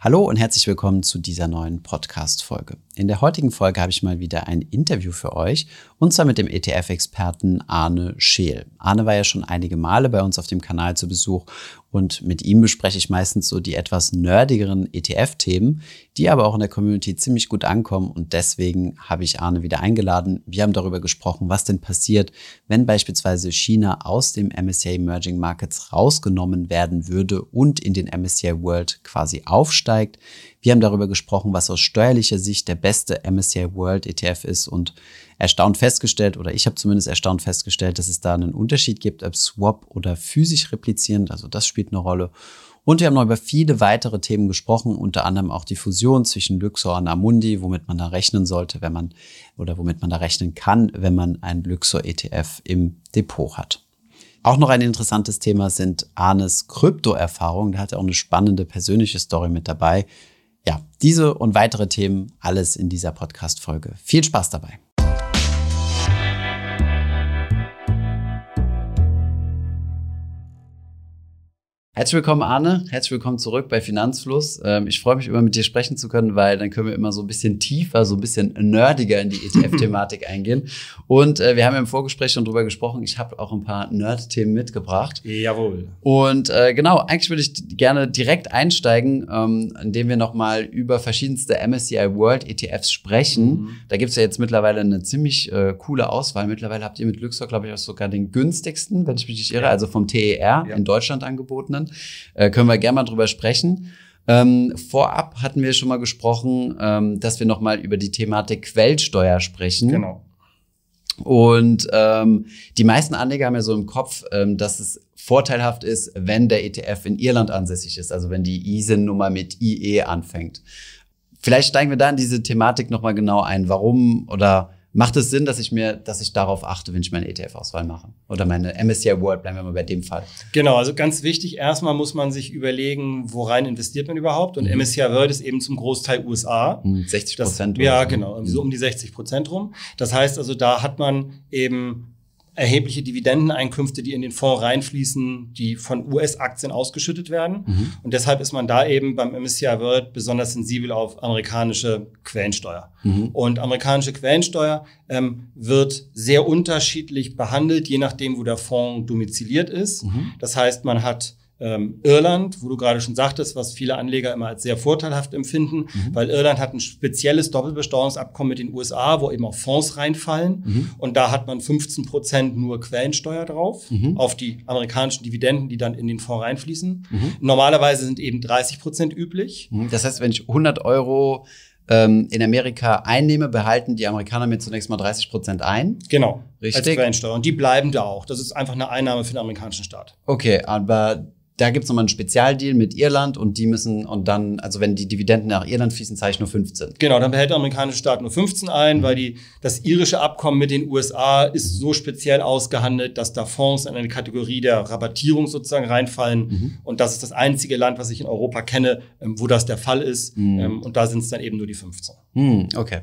Hallo und herzlich willkommen zu dieser neuen Podcast-Folge. In der heutigen Folge habe ich mal wieder ein Interview für euch und zwar mit dem ETF-Experten Arne Scheel. Arne war ja schon einige Male bei uns auf dem Kanal zu Besuch und mit ihm bespreche ich meistens so die etwas nerdigeren ETF-Themen, die aber auch in der Community ziemlich gut ankommen und deswegen habe ich Arne wieder eingeladen. Wir haben darüber gesprochen, was denn passiert, wenn beispielsweise China aus dem MSCI Emerging Markets rausgenommen werden würde und in den MSCI World quasi aufsteigt. Wir haben darüber gesprochen, was aus steuerlicher Sicht der beste MSCI World ETF ist und erstaunt festgestellt, oder ich habe zumindest erstaunt festgestellt, dass es da einen Unterschied gibt, ob Swap oder physisch replizierend. Also das spielt eine Rolle. Und wir haben noch über viele weitere Themen gesprochen, unter anderem auch die Fusion zwischen Luxor und Amundi, womit man da rechnen sollte, wenn man oder womit man da rechnen kann, wenn man ein Luxor ETF im Depot hat. Auch noch ein interessantes Thema sind Arnes Krypto-Erfahrungen. Da hat er auch eine spannende persönliche Story mit dabei. Ja, diese und weitere Themen, alles in dieser Podcast-Folge. Viel Spaß dabei. Herzlich willkommen, Arne. Herzlich willkommen zurück bei Finanzfluss. Ähm, ich freue mich immer, mit dir sprechen zu können, weil dann können wir immer so ein bisschen tiefer, so ein bisschen nerdiger in die ETF-Thematik eingehen. Und äh, wir haben im Vorgespräch schon drüber gesprochen. Ich habe auch ein paar Nerd-Themen mitgebracht. Jawohl. Und äh, genau, eigentlich würde ich gerne direkt einsteigen, ähm, indem wir nochmal über verschiedenste MSCI World ETFs sprechen. Mhm. Da gibt es ja jetzt mittlerweile eine ziemlich äh, coole Auswahl. Mittlerweile habt ihr mit Luxor, glaube ich, auch sogar den günstigsten, wenn ich mich nicht irre, ja. also vom TER ja. in Deutschland angebotenen. Äh, können wir gerne mal drüber sprechen. Ähm, vorab hatten wir schon mal gesprochen, ähm, dass wir noch mal über die Thematik Quellsteuer sprechen. Genau. Und ähm, die meisten Anleger haben ja so im Kopf, ähm, dass es vorteilhaft ist, wenn der ETF in Irland ansässig ist, also wenn die ISIN-Nummer mit IE anfängt. Vielleicht steigen wir da in diese Thematik noch mal genau ein. Warum oder macht es Sinn, dass ich mir, dass ich darauf achte, wenn ich meine ETF-Auswahl mache? Oder meine MSCI World, bleiben wir mal bei dem Fall. Genau, also ganz wichtig, erstmal muss man sich überlegen, worein investiert man überhaupt. Und mhm. MSCI World ist eben zum Großteil USA. 60 Prozent. Ja, genau, so um die 60 Prozent rum. Das heißt also, da hat man eben erhebliche Dividendeneinkünfte, die in den Fonds reinfließen, die von US-Aktien ausgeschüttet werden. Mhm. Und deshalb ist man da eben beim MSCI World besonders sensibel auf amerikanische Quellensteuer. Mhm. Und amerikanische Quellensteuer ähm, wird sehr unterschiedlich behandelt, je nachdem, wo der Fonds domiziliert ist. Mhm. Das heißt, man hat ähm, Irland, wo du gerade schon sagtest, was viele Anleger immer als sehr vorteilhaft empfinden, mhm. weil Irland hat ein spezielles Doppelbesteuerungsabkommen mit den USA, wo eben auch Fonds reinfallen. Mhm. Und da hat man 15 Prozent nur Quellensteuer drauf, mhm. auf die amerikanischen Dividenden, die dann in den Fonds reinfließen. Mhm. Normalerweise sind eben 30 Prozent üblich. Mhm. Das heißt, wenn ich 100 Euro ähm, in Amerika einnehme, behalten die Amerikaner mir zunächst mal 30 Prozent ein. Genau. Richtig. Als Quellensteuer. Und die bleiben da auch. Das ist einfach eine Einnahme für den amerikanischen Staat. Okay, aber da gibt's nochmal einen Spezialdeal mit Irland und die müssen, und dann, also wenn die Dividenden nach Irland fließen, zahle ich nur 15. Genau, dann behält der amerikanische Staat nur 15 ein, mhm. weil die, das irische Abkommen mit den USA ist so speziell ausgehandelt, dass da Fonds in eine Kategorie der Rabattierung sozusagen reinfallen. Mhm. Und das ist das einzige Land, was ich in Europa kenne, ähm, wo das der Fall ist. Mhm. Ähm, und da sind es dann eben nur die 15. Mhm, okay.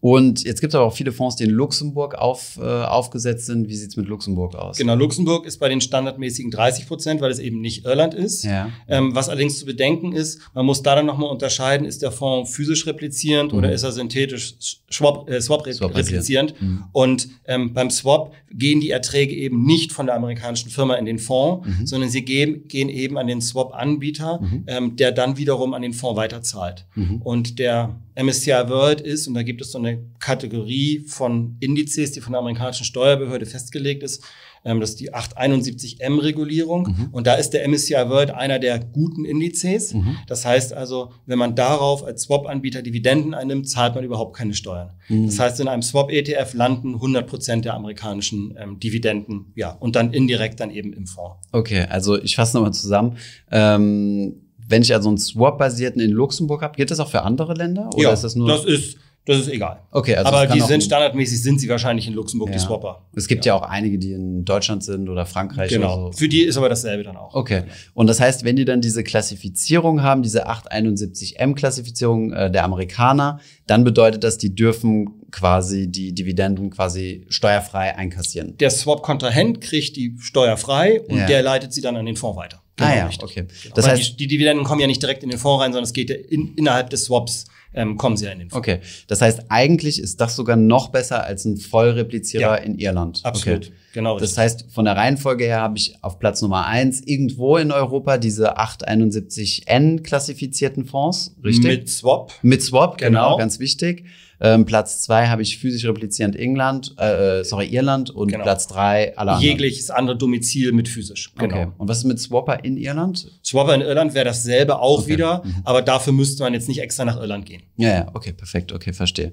Und jetzt gibt es aber auch viele Fonds, die in Luxemburg auf, äh, aufgesetzt sind. Wie sieht's mit Luxemburg aus? Genau, Luxemburg ist bei den standardmäßigen 30 Prozent, weil es eben nicht Irland ist. Ja. Ähm, was allerdings zu bedenken ist, man muss da dann nochmal unterscheiden, ist der Fonds physisch replizierend mhm. oder ist er synthetisch Swap, äh, Swap, Swap replizierend? Mhm. Und ähm, beim Swap gehen die Erträge eben nicht von der amerikanischen Firma in den Fonds, mhm. sondern sie gehen, gehen eben an den Swap-Anbieter, mhm. ähm, der dann wiederum an den Fonds weiterzahlt. Mhm. Und der MSCI World ist, und da gibt es so eine Kategorie von Indizes, die von der amerikanischen Steuerbehörde festgelegt ist, ähm, das ist die 871M-Regulierung. Mhm. Und da ist der MSCI World einer der guten Indizes. Mhm. Das heißt also, wenn man darauf als Swap-Anbieter Dividenden einnimmt, zahlt man überhaupt keine Steuern. Mhm. Das heißt, in einem Swap-ETF landen 100 Prozent der amerikanischen ähm, Dividenden, ja, und dann indirekt dann eben im Fonds. Okay, also ich fasse nochmal zusammen. Ähm wenn ich also einen Swap-basierten in Luxemburg habe, gilt das auch für andere Länder? Oder ja, ist das nur? Das ist, das ist egal. Okay, also Aber die sind standardmäßig, sind sie wahrscheinlich in Luxemburg, ja. die Swapper. Es gibt ja. ja. auch einige, die in Deutschland sind oder Frankreich. Genau. Oder so. Für die ist aber dasselbe dann auch. Okay. Und das heißt, wenn die dann diese Klassifizierung haben, diese 871M-Klassifizierung äh, der Amerikaner, dann bedeutet das, die dürfen quasi die Dividenden quasi steuerfrei einkassieren. Der Swap-Kontrahent kriegt die steuerfrei und ja. der leitet sie dann an den Fonds weiter. Genau, ah ja, richtig. okay. Das Weil heißt, die, die Dividenden kommen ja nicht direkt in den Fonds rein, sondern es geht in, innerhalb des Swaps ähm, kommen sie ja in den Fonds. okay. Das heißt, eigentlich ist das sogar noch besser als ein Vollreplizierer Ja. in Irland. Absolut. Okay. Genau. Das heißt, von der Reihenfolge her habe ich auf Platz Nummer eins irgendwo in Europa diese 871N klassifizierten Fonds, richtig? Mit Swap. Mit Swap, genau, Genau. ganz wichtig. Ähm, Platz zwei habe ich physisch replizierend England, äh, äh, sorry, Irland und Genau. Platz drei alle anderen. Jegliches andere Domizil mit physisch. Genau. Okay. Und was ist mit Swapper in Irland? Swapper in Irland wäre dasselbe auch Okay. wieder, Mhm. aber dafür müsste man jetzt nicht extra nach Irland gehen. Ja, ja, okay, perfekt, okay, verstehe.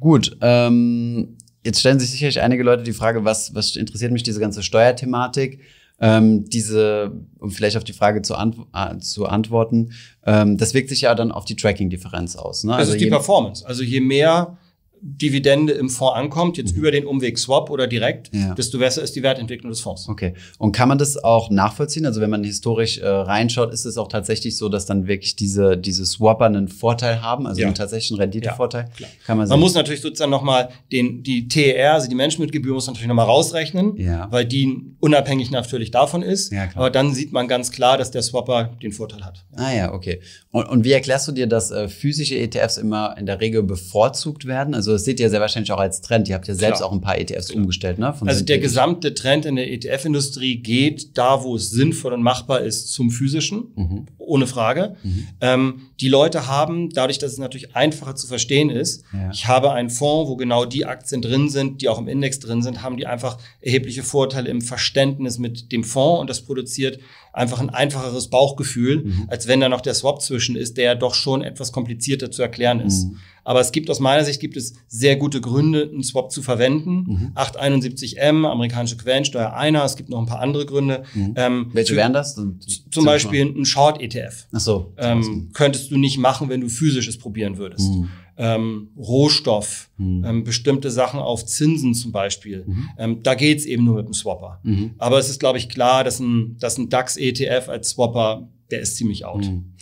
Gut, ähm, jetzt stellen sich sicherlich einige Leute die Frage, was, was interessiert mich diese ganze Steuerthematik? Ähm, diese, um vielleicht auf die Frage zu, ant äh, zu antworten, ähm, das wirkt sich ja dann auf die Tracking-Differenz aus. Ne? Das ist die Performance. Also je mehr Dividende im Fonds ankommt, jetzt über den Umweg Swap oder direkt, Mhm. Ja. desto besser ist die Wertentwicklung des Fonds. Okay. Und kann man das auch nachvollziehen? Also wenn man historisch äh, reinschaut, ist es auch tatsächlich so, dass dann wirklich diese, diese Swapper einen Vorteil haben, also Ja. einen tatsächlichen Renditevorteil? klar. Kann man, Man sehen. muss natürlich sozusagen nochmal den, die TER, also die Managementgebühr, muss man natürlich nochmal rausrechnen, Ja. weil die unabhängig natürlich davon ist. Ja. Aber dann sieht man ganz klar, dass der Swapper den Vorteil hat. Ah ja, okay. Und, und wie erklärst du dir, dass äh, physische ETFs immer in der Regel bevorzugt werden? Also das seht ihr sehr wahrscheinlich auch als Trend. Ihr habt ja selbst Klar. auch ein paar ETFs umgestellt, ne? Von Also der gesamte Trend in der ETF-Industrie geht da, wo es sinnvoll und machbar ist, zum physischen, Mhm. ohne Frage. Mhm. Ähm, die Leute haben, dadurch, dass es natürlich einfacher zu verstehen ist, Ja. ich habe einen Fonds, wo genau die Aktien drin sind, die auch im Index drin sind, haben die einfach erhebliche Vorteile im Verständnis mit dem Fonds und das produziert einfach ein einfacheres Bauchgefühl, Mhm. als wenn da noch der Swap zwischen ist, der doch schon etwas komplizierter zu erklären ist. Mhm. Aber es gibt aus meiner Sicht gibt es sehr gute Gründe, einen Swap zu verwenden. Mhm. 871M, amerikanische Quellensteuer einer, es gibt noch ein paar andere Gründe. Mhm. Ähm, Welche für- wären das? Zum Beispiel ein Short-ETF. Ach so. Ähm, könntest du nicht machen, wenn du physisches probieren würdest. Ähm, Rohstoff, Mhm. ähm, bestimmte Sachen auf Zinsen zum Beispiel. Mhm. Ähm, da geht's eben nur mit dem Swapper. Mhm. Aber es ist, glaube ich, klar, dass ein, dass ein DAX-ETF als Swapper, der ist ziemlich out. Mhm.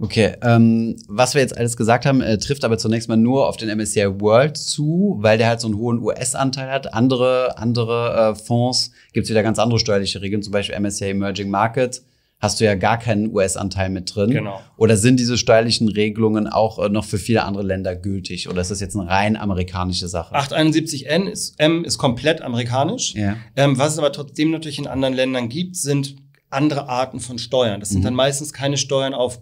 Okay, ähm, was wir jetzt alles gesagt haben, äh, trifft aber zunächst mal nur auf den MSCI World zu, weil der halt so einen hohen US-Anteil hat. Andere, andere äh, Fonds gibt es wieder ganz andere steuerliche Regeln, zum Beispiel MSCI Emerging Market. Hast du ja gar keinen US-Anteil mit drin. Genau. Oder sind diese steuerlichen Regelungen auch äh, noch für viele andere Länder gültig? Oder ist das jetzt eine rein amerikanische Sache? 871N ist, M ist komplett amerikanisch. Ja. Ähm, was es aber trotzdem natürlich in anderen Ländern gibt, sind andere Arten von Steuern. Das sind Mhm. dann meistens keine Steuern auf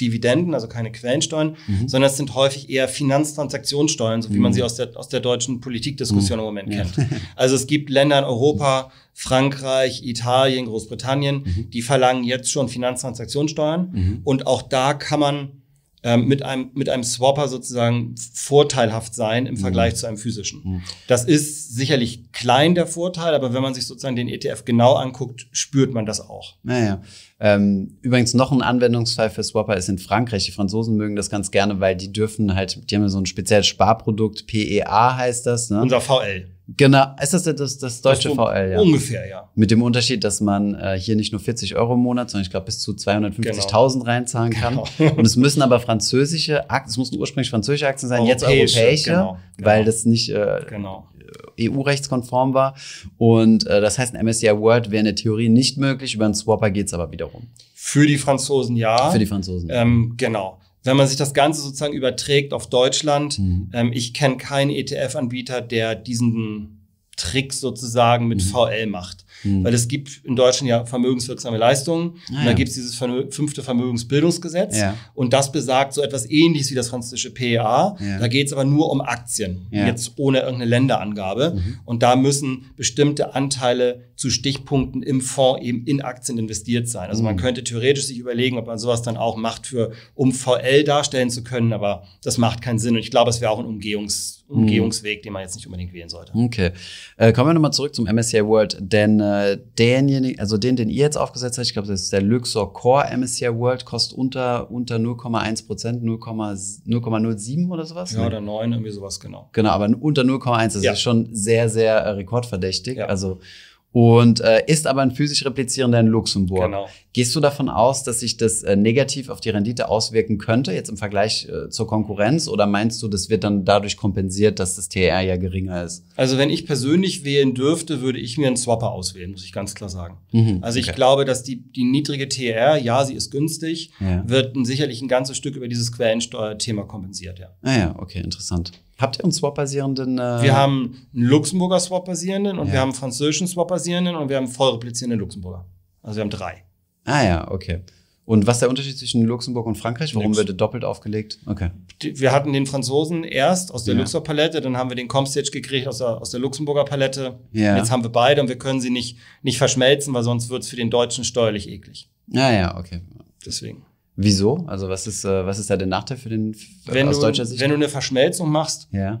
Dividenden, also keine Quellensteuern, Mhm. sondern es sind häufig eher Finanztransaktionssteuern, so wie man Mhm. sie aus der, aus der deutschen Politikdiskussion im Moment Ja. kennt. Also es gibt Länder in Europa, Frankreich, Italien, Großbritannien, Mhm. die verlangen jetzt schon Finanztransaktionssteuern. Mhm. Und auch da kann man ähm, mit, einem, mit einem Swapper sozusagen vorteilhaft sein im Vergleich zu einem physischen. Mhm. Das ist sicherlich klein der Vorteil, aber wenn man sich sozusagen den ETF genau anguckt, spürt man das auch. Naja. Ähm, übrigens noch ein Anwendungsfall für Swapper ist in Frankreich. Die Franzosen mögen das ganz gerne, weil die dürfen halt, die haben ja so ein spezielles Sparprodukt, PEA heißt das. Ne? Unser VL. Genau, ist das das, das deutsche Das VL, ja. Ungefähr, ja. Mit dem Unterschied, dass man äh, hier nicht nur 40 Euro im Monat, sondern ich glaube bis zu 250.000 reinzahlen kann. Genau. Und es müssen aber französische Aktien, es mussten ursprünglich französische Aktien sein, jetzt Europäische, genau, genau. weil das nicht äh, Genau. EU-rechtskonform war. Und äh, das heißt, ein MSCI World wäre in der Theorie nicht möglich, über einen Swapper geht's aber wiederum. Für die Franzosen ja. Für die Franzosen. ähm, genau. Wenn man sich das Ganze sozusagen überträgt auf Deutschland, Mhm. ähm, ich kenne keinen ETF-Anbieter, der diesen Trick sozusagen mit Mhm. VL macht. Mhm. Weil es gibt in Deutschland ja vermögenswirksame Leistungen. Ah, und da ja. gibt es dieses Vermö- fünfte Vermögensbildungsgesetz. Ja. Und das besagt so etwas ähnliches wie das französische PEA. Ja. Da geht es aber nur um Aktien, Ja. jetzt ohne irgendeine Länderangabe. Mhm. Und da müssen bestimmte Anteile zu Stichpunkten im Fonds eben in Aktien investiert sein. Also man Mhm. könnte theoretisch sich überlegen, ob man sowas dann auch macht, für, um VL darstellen zu können, aber das macht keinen Sinn. Und ich glaube, es wäre auch ein Umgehungs, Mhm. Umgehungsweg, den man jetzt nicht unbedingt wählen sollte. Okay. Äh, kommen wir nochmal zurück zum MSCI World, denn äh, denjenigen, also den, den ihr jetzt aufgesetzt habt, ich glaube, das ist der Luxor Core MSCI World, kostet unter, unter 0,1 Prozent, 0,07 oder sowas? Ja, oder neun, irgendwie sowas, genau. Genau, aber unter 0,1, das Ja. ist schon sehr, sehr äh, rekordverdächtig. Ja. Also und äh, ist aber ein physisch replizierender in Luxemburg. Genau. Gehst du davon aus, dass sich das äh, negativ auf die Rendite auswirken könnte, jetzt im Vergleich äh, zur Konkurrenz? Oder meinst du, das wird dann dadurch kompensiert, dass das TR ja geringer ist? Also wenn ich persönlich wählen dürfte, würde ich mir einen Swapper auswählen, muss ich ganz klar sagen. Mhm, also ich okay. glaube, dass die, die niedrige TR, ja, sie ist günstig, ja. wird sicherlich ein ganzes Stück über dieses Quellensteuerthema kompensiert, ja. Ah ja, okay, interessant. Habt ihr einen Swap-basierenden? Äh wir haben einen Luxemburger Swap-basierenden und ja. wir haben einen französischen Swap-basierenden und wir haben einen voll replizierenden Luxemburger. Also wir haben drei. Ah ja, okay. Und was ist der Unterschied zwischen Luxemburg und Frankreich? Warum Nix. wird doppelt aufgelegt? Okay. Wir hatten den Franzosen erst aus der ja. Luxor Palette, dann haben wir den Comstage gekriegt aus der, aus der Luxemburger Palette. Ja. Jetzt haben wir beide und wir können sie nicht, nicht verschmelzen, weil sonst wird es für den Deutschen steuerlich eklig. Ah ja, okay. Deswegen. Wieso? Also was ist, äh, was ist da der Nachteil für den wenn aus du, deutscher Sicht? Wenn du eine Verschmelzung machst, ja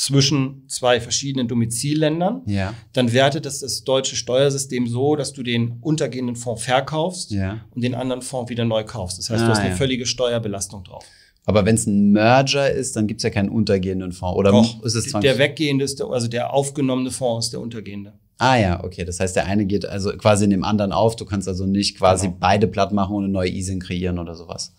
zwischen zwei verschiedenen Domizilländern, ja. dann wertet es das deutsche Steuersystem so, dass du den untergehenden Fonds verkaufst ja. und den anderen Fonds wieder neu kaufst. Das heißt, ah, du hast eine ja. völlige Steuerbelastung drauf. Aber wenn es ein Merger ist, dann gibt es ja keinen untergehenden Fonds. Oder Doch, ist es der weggehende ist der, also der aufgenommene Fonds ist der untergehende. Ah ja, okay. Das heißt, der eine geht also quasi in dem anderen auf. Du kannst also nicht quasi genau. beide platt machen und eine neue ISIN kreieren oder sowas.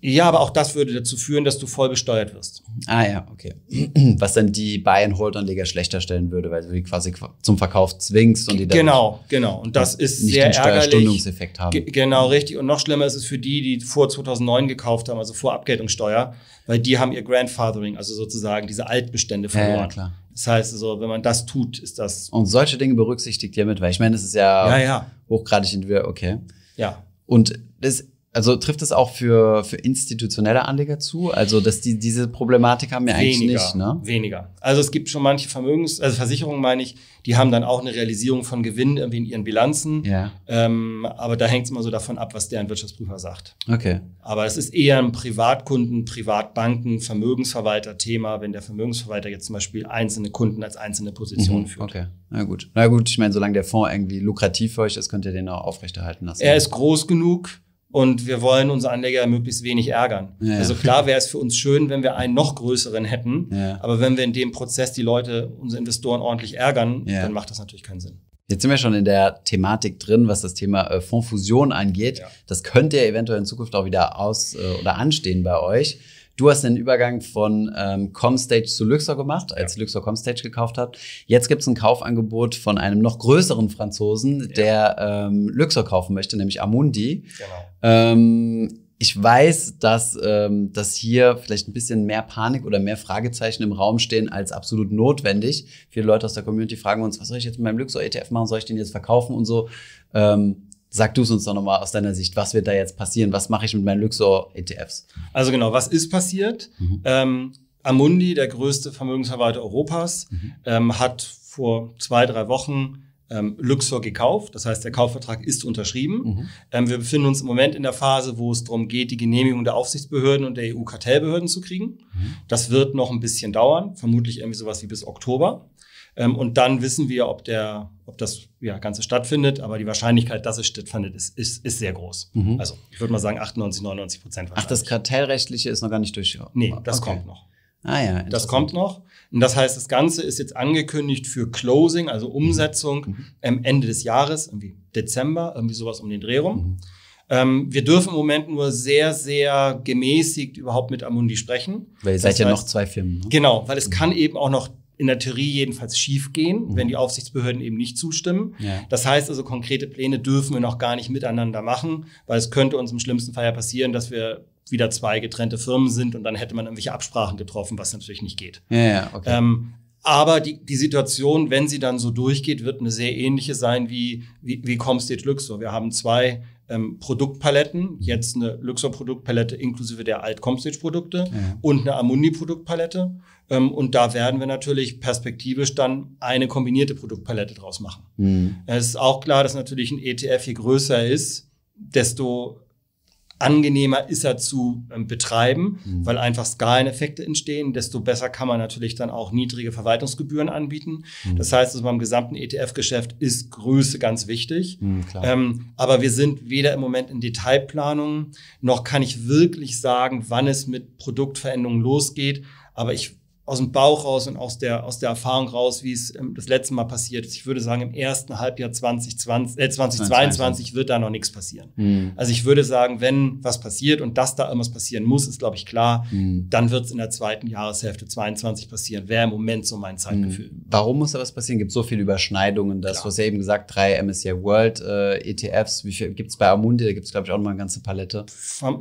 Ja, aber auch das würde dazu führen, dass du voll besteuert wirst. Ah ja, okay. Was dann die Buy-and-Hold-Anleger schlechter stellen würde, weil du die quasi zum Verkauf zwingst und die dann Genau, genau. Und das ist nicht sehr den Steuerstundungseffekt haben. genau, richtig. Und noch schlimmer ist es für die, die vor 2009 gekauft haben, also vor Abgeltungssteuer, weil die haben ihr Grandfathering, also sozusagen diese Altbestände verloren. Ja, ja, klar. Das heißt, also, wenn man das tut, ist das. Und solche Dinge berücksichtigt ihr mit, weil ich meine, das ist ja, ja, ja. hochgradig individuell, okay. Ja. Und das also trifft es auch für, für institutionelle Anleger zu? Also, dass die diese Problematik haben wir eigentlich nicht, ne? Weniger. Also es gibt schon manche Vermögens-, also Versicherungen meine ich, die haben dann auch eine Realisierung von Gewinn irgendwie in ihren Bilanzen. Ja. Ähm, aber da hängt es immer so davon ab, was deren Wirtschaftsprüfer sagt. Okay. Aber es ist eher ein Privatkunden, Privatbanken, Vermögensverwalter-Thema, wenn der Vermögensverwalter jetzt zum Beispiel einzelne Kunden als einzelne Positionen mhm. führt. Okay. Na gut. Na gut, ich meine, solange der Fonds irgendwie lukrativ für euch ist, könnt ihr den auch aufrechterhalten lassen. Er ist groß genug und wir wollen unsere Anleger möglichst wenig ärgern. Ja. Also klar wäre es für uns schön, wenn wir einen noch größeren hätten, ja. aber wenn wir in dem Prozess die Leute, unsere Investoren ordentlich ärgern, ja. dann macht das natürlich keinen Sinn. Jetzt sind wir schon in der Thematik drin, was das Thema äh, Fondsfusion angeht. Das könnte ja eventuell in Zukunft auch wieder aus äh, oder anstehen bei euch. Du hast den Übergang von ähm, Comstage zu Luxor gemacht, als ja. Luxor Comstage gekauft hat. Jetzt gibt es ein Kaufangebot von einem noch größeren Franzosen, ja. der ähm, Luxor kaufen möchte, nämlich Amundi. Genau. Ähm, ich weiß, dass, ähm, dass hier vielleicht ein bisschen mehr Panik oder mehr Fragezeichen im Raum stehen als absolut notwendig. Viele Leute aus der Community fragen uns, was soll ich jetzt mit meinem Luxor ETF machen? Soll ich den jetzt verkaufen und so? Ähm, Sag du es uns doch nochmal aus deiner Sicht, was wird da jetzt passieren? Was mache ich mit meinen Luxor-ETFs? Also genau, was ist passiert? Mhm. Ähm, Amundi, der größte Vermögensverwalter Europas, mhm. ähm, hat vor zwei, drei Wochen ähm, Luxor gekauft. Das heißt, der Kaufvertrag ist unterschrieben. Mhm. Ähm, wir befinden uns im Moment in der Phase, wo es darum geht, die Genehmigung der Aufsichtsbehörden und der EU-Kartellbehörden zu kriegen. Mhm. Das wird noch ein bisschen dauern, vermutlich irgendwie sowas wie bis Oktober. Ähm, und dann wissen wir, ob, der, ob das ja, Ganze stattfindet. Aber die Wahrscheinlichkeit, dass es stattfindet, ist, ist, ist sehr groß. Mhm. Also ich würde mal sagen 98, 99 Prozent Ach, das Kartellrechtliche ist noch gar nicht durch. Nee, das okay. kommt noch. Ah ja. Das kommt noch. Und das heißt, das Ganze ist jetzt angekündigt für Closing, also Umsetzung mhm. ähm, Ende des Jahres, irgendwie Dezember, irgendwie sowas um den Dreh rum. Mhm. Ähm, wir dürfen im Moment nur sehr, sehr gemäßigt überhaupt mit Amundi sprechen. Weil ihr seid das ja noch zwei Firmen. Ne? Genau, weil es mhm. kann eben auch noch in der Theorie jedenfalls schiefgehen, mhm. wenn die Aufsichtsbehörden eben nicht zustimmen. Ja. Das heißt also, konkrete Pläne dürfen wir noch gar nicht miteinander machen, weil es könnte uns im schlimmsten Fall ja passieren, dass wir wieder zwei getrennte Firmen sind und dann hätte man irgendwelche Absprachen getroffen, was natürlich nicht geht. Ja, ja, okay. Ähm, aber die, die Situation, wenn sie dann so durchgeht, wird eine sehr ähnliche sein wie, wie, wie Comstage Luxor. Wir haben zwei ähm, Produktpaletten, jetzt eine Luxor-Produktpalette inklusive der Alt-Comstage-Produkte ja. und eine Amundi-Produktpalette. Ähm, und da werden wir natürlich perspektivisch dann eine kombinierte Produktpalette draus machen. Mhm. Es ist auch klar, dass natürlich ein ETF je größer ist, desto angenehmer ist er zu ähm, betreiben, mhm. weil einfach Skaleneffekte entstehen. Desto besser kann man natürlich dann auch niedrige Verwaltungsgebühren anbieten. Mhm. Das heißt, also beim gesamten ETF-Geschäft ist Größe ganz wichtig. Mhm, ähm, aber wir sind weder im Moment in Detailplanung, noch kann ich wirklich sagen, wann es mit Produktveränderungen losgeht. Aber ich aus dem Bauch raus und aus der, aus der Erfahrung raus, wie es ähm, das letzte Mal passiert ist. Ich würde sagen, im ersten Halbjahr 2020, äh, 2022 wird da noch nichts passieren. Mhm. Also ich würde sagen, wenn was passiert und dass da irgendwas passieren muss, ist, glaube ich, klar, mhm. dann wird es in der zweiten Jahreshälfte 22 passieren. Wäre im Moment so mein Zeitgefühl. Mhm. Warum muss da was passieren? Gibt es so viele Überschneidungen? Dass, du hast ja eben gesagt, drei MSCI World äh, ETFs. Wie viel gibt es bei Amundi? Da gibt es, glaube ich, auch noch mal eine ganze Palette.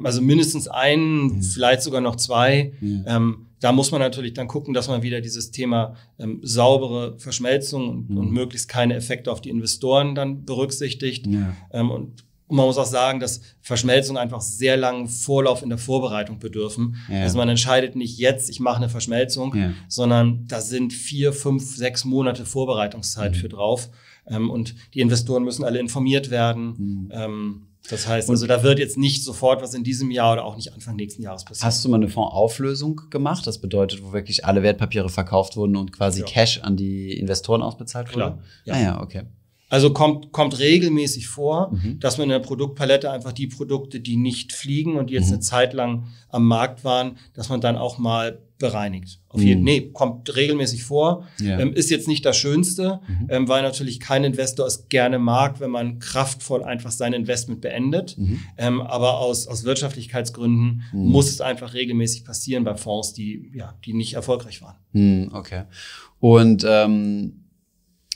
Also mindestens einen, vielleicht sogar noch zwei. Ähm, da muss man natürlich dann gucken, dass man wieder dieses Thema ähm, saubere Verschmelzung und, mhm. und, möglichst keine Effekte auf die Investoren dann berücksichtigt. Ja. Ähm, und, man muss auch sagen, dass Verschmelzungen einfach sehr langen Vorlauf in der Vorbereitung bedürfen. Ja. Also man entscheidet nicht jetzt, ich mache eine Verschmelzung, ja. sondern da sind vier, fünf, sechs Monate Vorbereitungszeit mhm. für drauf. Ähm, und die Investoren müssen alle informiert werden. Mhm. Das heißt, also da wird jetzt nicht sofort was in diesem Jahr oder auch nicht Anfang nächsten Jahres passieren. Hast du mal eine Fondsauflösung gemacht? Das bedeutet, wo wirklich alle Wertpapiere verkauft wurden und quasi ja. Cash an die Investoren ausbezahlt wurde? Klar. Ja. Ah ja, okay. Also kommt, kommt regelmäßig vor, mhm. dass man in der Produktpalette einfach die Produkte, die nicht fliegen und die jetzt mhm. eine Zeit lang am Markt waren, dass man dann auch mal bereinigt. Auf jeden, mhm. nee, kommt regelmäßig vor. Ja. Ähm, ist jetzt nicht das Schönste, mhm. ähm, weil natürlich kein Investor es gerne mag, wenn man kraftvoll einfach sein Investment beendet. Mhm. Ähm, aber aus, aus Wirtschaftlichkeitsgründen mhm. muss es einfach regelmäßig passieren bei Fonds, die, ja, die nicht erfolgreich waren. Okay. Und ähm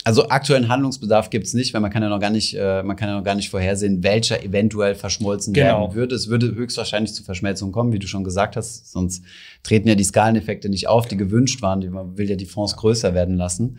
also aktuellen Handlungsbedarf gibt es nicht, weil man kann ja noch gar nicht, äh, man kann ja noch gar nicht vorhersehen, welcher eventuell verschmolzen genau. werden würde. Es würde höchstwahrscheinlich zu Verschmelzung kommen, wie du schon gesagt hast, sonst treten ja die Skaleneffekte nicht auf, die gewünscht waren. Man will ja die Fonds größer werden lassen.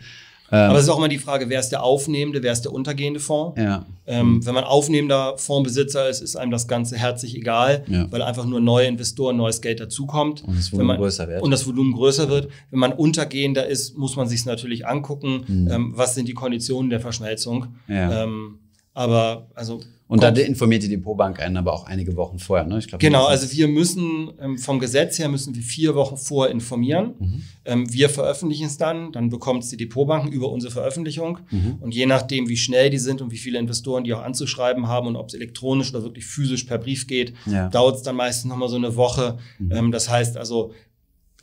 Ähm, Aber es ist auch immer die Frage, wer ist der aufnehmende, wer ist der untergehende Fonds? Ja. Ähm, wenn man aufnehmender Fondsbesitzer ist, ist einem das Ganze herzlich egal, ja. weil einfach nur neue Investoren, neues Geld dazukommt. Und das Volumen man, größer wird. Und das Volumen größer wird. Wenn man untergehender ist, muss man sich natürlich angucken, mhm. ähm, was sind die Konditionen der Verschmelzung. Ja. Ähm, aber also und da informiert die Depotbank einen aber auch einige Wochen vorher. Ne? Ich glaub, genau, also wir müssen ähm, vom Gesetz her müssen wir vier Wochen vorher informieren. Mhm. Ähm, wir veröffentlichen es dann, dann bekommt es die Depotbanken über unsere Veröffentlichung. Mhm. Und je nachdem, wie schnell die sind und wie viele Investoren die auch anzuschreiben haben und ob es elektronisch oder wirklich physisch per Brief geht, ja. dauert es dann meistens nochmal so eine Woche. Mhm. Ähm, das heißt also,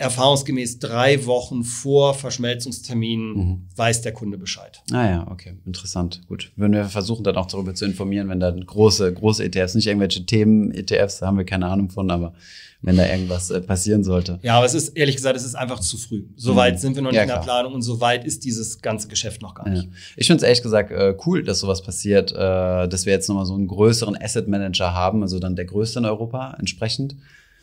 erfahrungsgemäß drei Wochen vor Verschmelzungstermin mhm. weiß der Kunde Bescheid. Ah ja, okay, interessant. Gut. Würden wir versuchen, dann auch darüber zu informieren, wenn da große, große ETFs, nicht irgendwelche Themen-ETFs, da haben wir keine Ahnung von, aber wenn da irgendwas äh, passieren sollte. Ja, aber es ist, ehrlich gesagt, es ist einfach zu früh. Soweit mhm. sind wir noch nicht ja, in der Planung und soweit ist dieses ganze Geschäft noch gar nicht. Ja. Ich finde es ehrlich gesagt äh, cool, dass sowas passiert, äh, dass wir jetzt nochmal so einen größeren Asset Manager haben, also dann der größte in Europa entsprechend.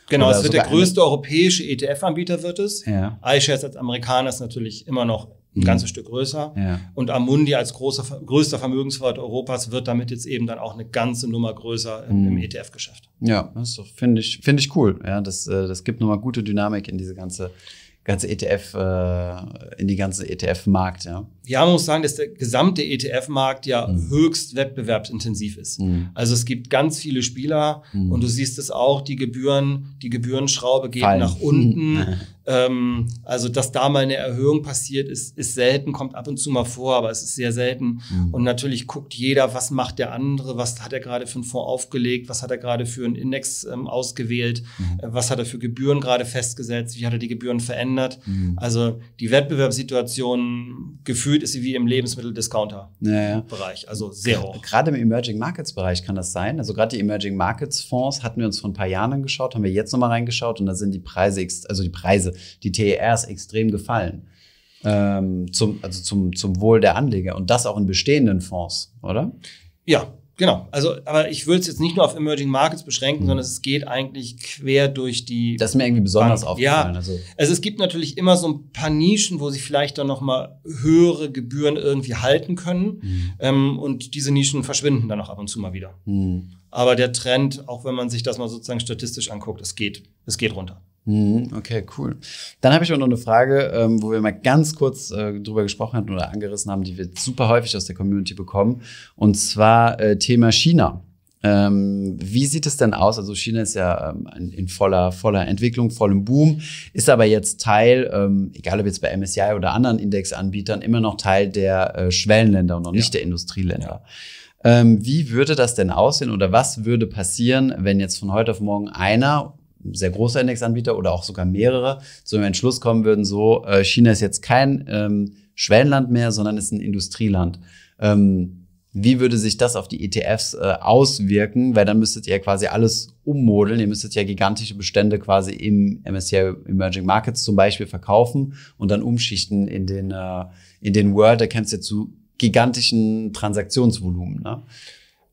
Genau, es wird der größte europäische ETF-Anbieter wird es. Ja. iShares als Amerikaner ist natürlich immer noch ein mhm. ganzes Stück größer. Ja. Und Amundi als großer, größter Vermögensverwalter Europas wird damit jetzt eben dann auch eine ganze Nummer größer im, mhm. im ETF-Geschäft. Ja, das finde ich, finde ich cool. Ja, das, äh, das gibt nochmal gute Dynamik in diese ganze ganze ETF, äh, in die ganze ETF-Markt, ja. Ja, man muss sagen, dass der gesamte ETF-Markt ja mhm. höchst wettbewerbsintensiv ist. Mhm. Also es gibt ganz viele Spieler mhm. und du siehst es auch, die Gebühren, die Gebührenschraube geht Fallen. nach unten. Ähm, also, dass da mal eine Erhöhung passiert, ist, ist selten, kommt ab und zu mal vor, aber es ist sehr selten. Mhm. Und natürlich guckt jeder, was macht der andere, was hat er gerade für einen Fonds aufgelegt, was hat er gerade für einen Index ähm, ausgewählt, mhm. äh, was hat er für Gebühren gerade festgesetzt, wie hat er die Gebühren verändert. Mhm. Also die Wettbewerbssituation gefühlt ist sie wie im Lebensmitteldiscounter-Bereich, ja, ja. also sehr hoch. Gerade im Emerging Markets-Bereich kann das sein. Also gerade die Emerging Markets-Fonds hatten wir uns vor ein paar Jahren angeschaut, haben wir jetzt nochmal reingeschaut und da sind die Preise, also die Preise die TERs extrem gefallen. Ähm, zum, also zum, zum Wohl der Anleger und das auch in bestehenden Fonds, oder? Ja, Genau, also aber ich würde es jetzt nicht nur auf Emerging Markets beschränken, mhm. sondern es geht eigentlich quer durch die. Das ist mir irgendwie besonders Bank. aufgefallen. Ja, also. also es gibt natürlich immer so ein paar Nischen, wo sich vielleicht dann noch mal höhere Gebühren irgendwie halten können mhm. ähm, und diese Nischen verschwinden dann auch ab und zu mal wieder. Mhm. Aber der Trend, auch wenn man sich das mal sozusagen statistisch anguckt, es geht, es geht runter. Mhm, okay, cool. Dann habe ich auch noch eine Frage, ähm, wo wir mal ganz kurz äh, drüber gesprochen hatten oder angerissen haben, die wir super häufig aus der Community bekommen. Und zwar äh, Thema China. Ähm, wie sieht es denn aus? Also China ist ja ähm, in voller, voller Entwicklung, vollem Boom, ist aber jetzt Teil, ähm, egal ob jetzt bei MSCI oder anderen Indexanbietern, immer noch Teil der äh, Schwellenländer und noch ja. nicht der Industrieländer. Ja. Ähm, wie würde das denn aussehen oder was würde passieren, wenn jetzt von heute auf morgen einer sehr großer Indexanbieter oder auch sogar mehrere zu Entschluss kommen würden, so äh, China ist jetzt kein ähm, Schwellenland mehr, sondern ist ein Industrieland. Ähm, wie würde sich das auf die ETFs äh, auswirken? Weil dann müsstet ihr quasi alles ummodeln. Ihr müsstet ja gigantische Bestände quasi im MSCI Emerging Markets zum Beispiel verkaufen und dann umschichten in den, äh, in den World. Da kennst du zu gigantischen Transaktionsvolumen. Ne?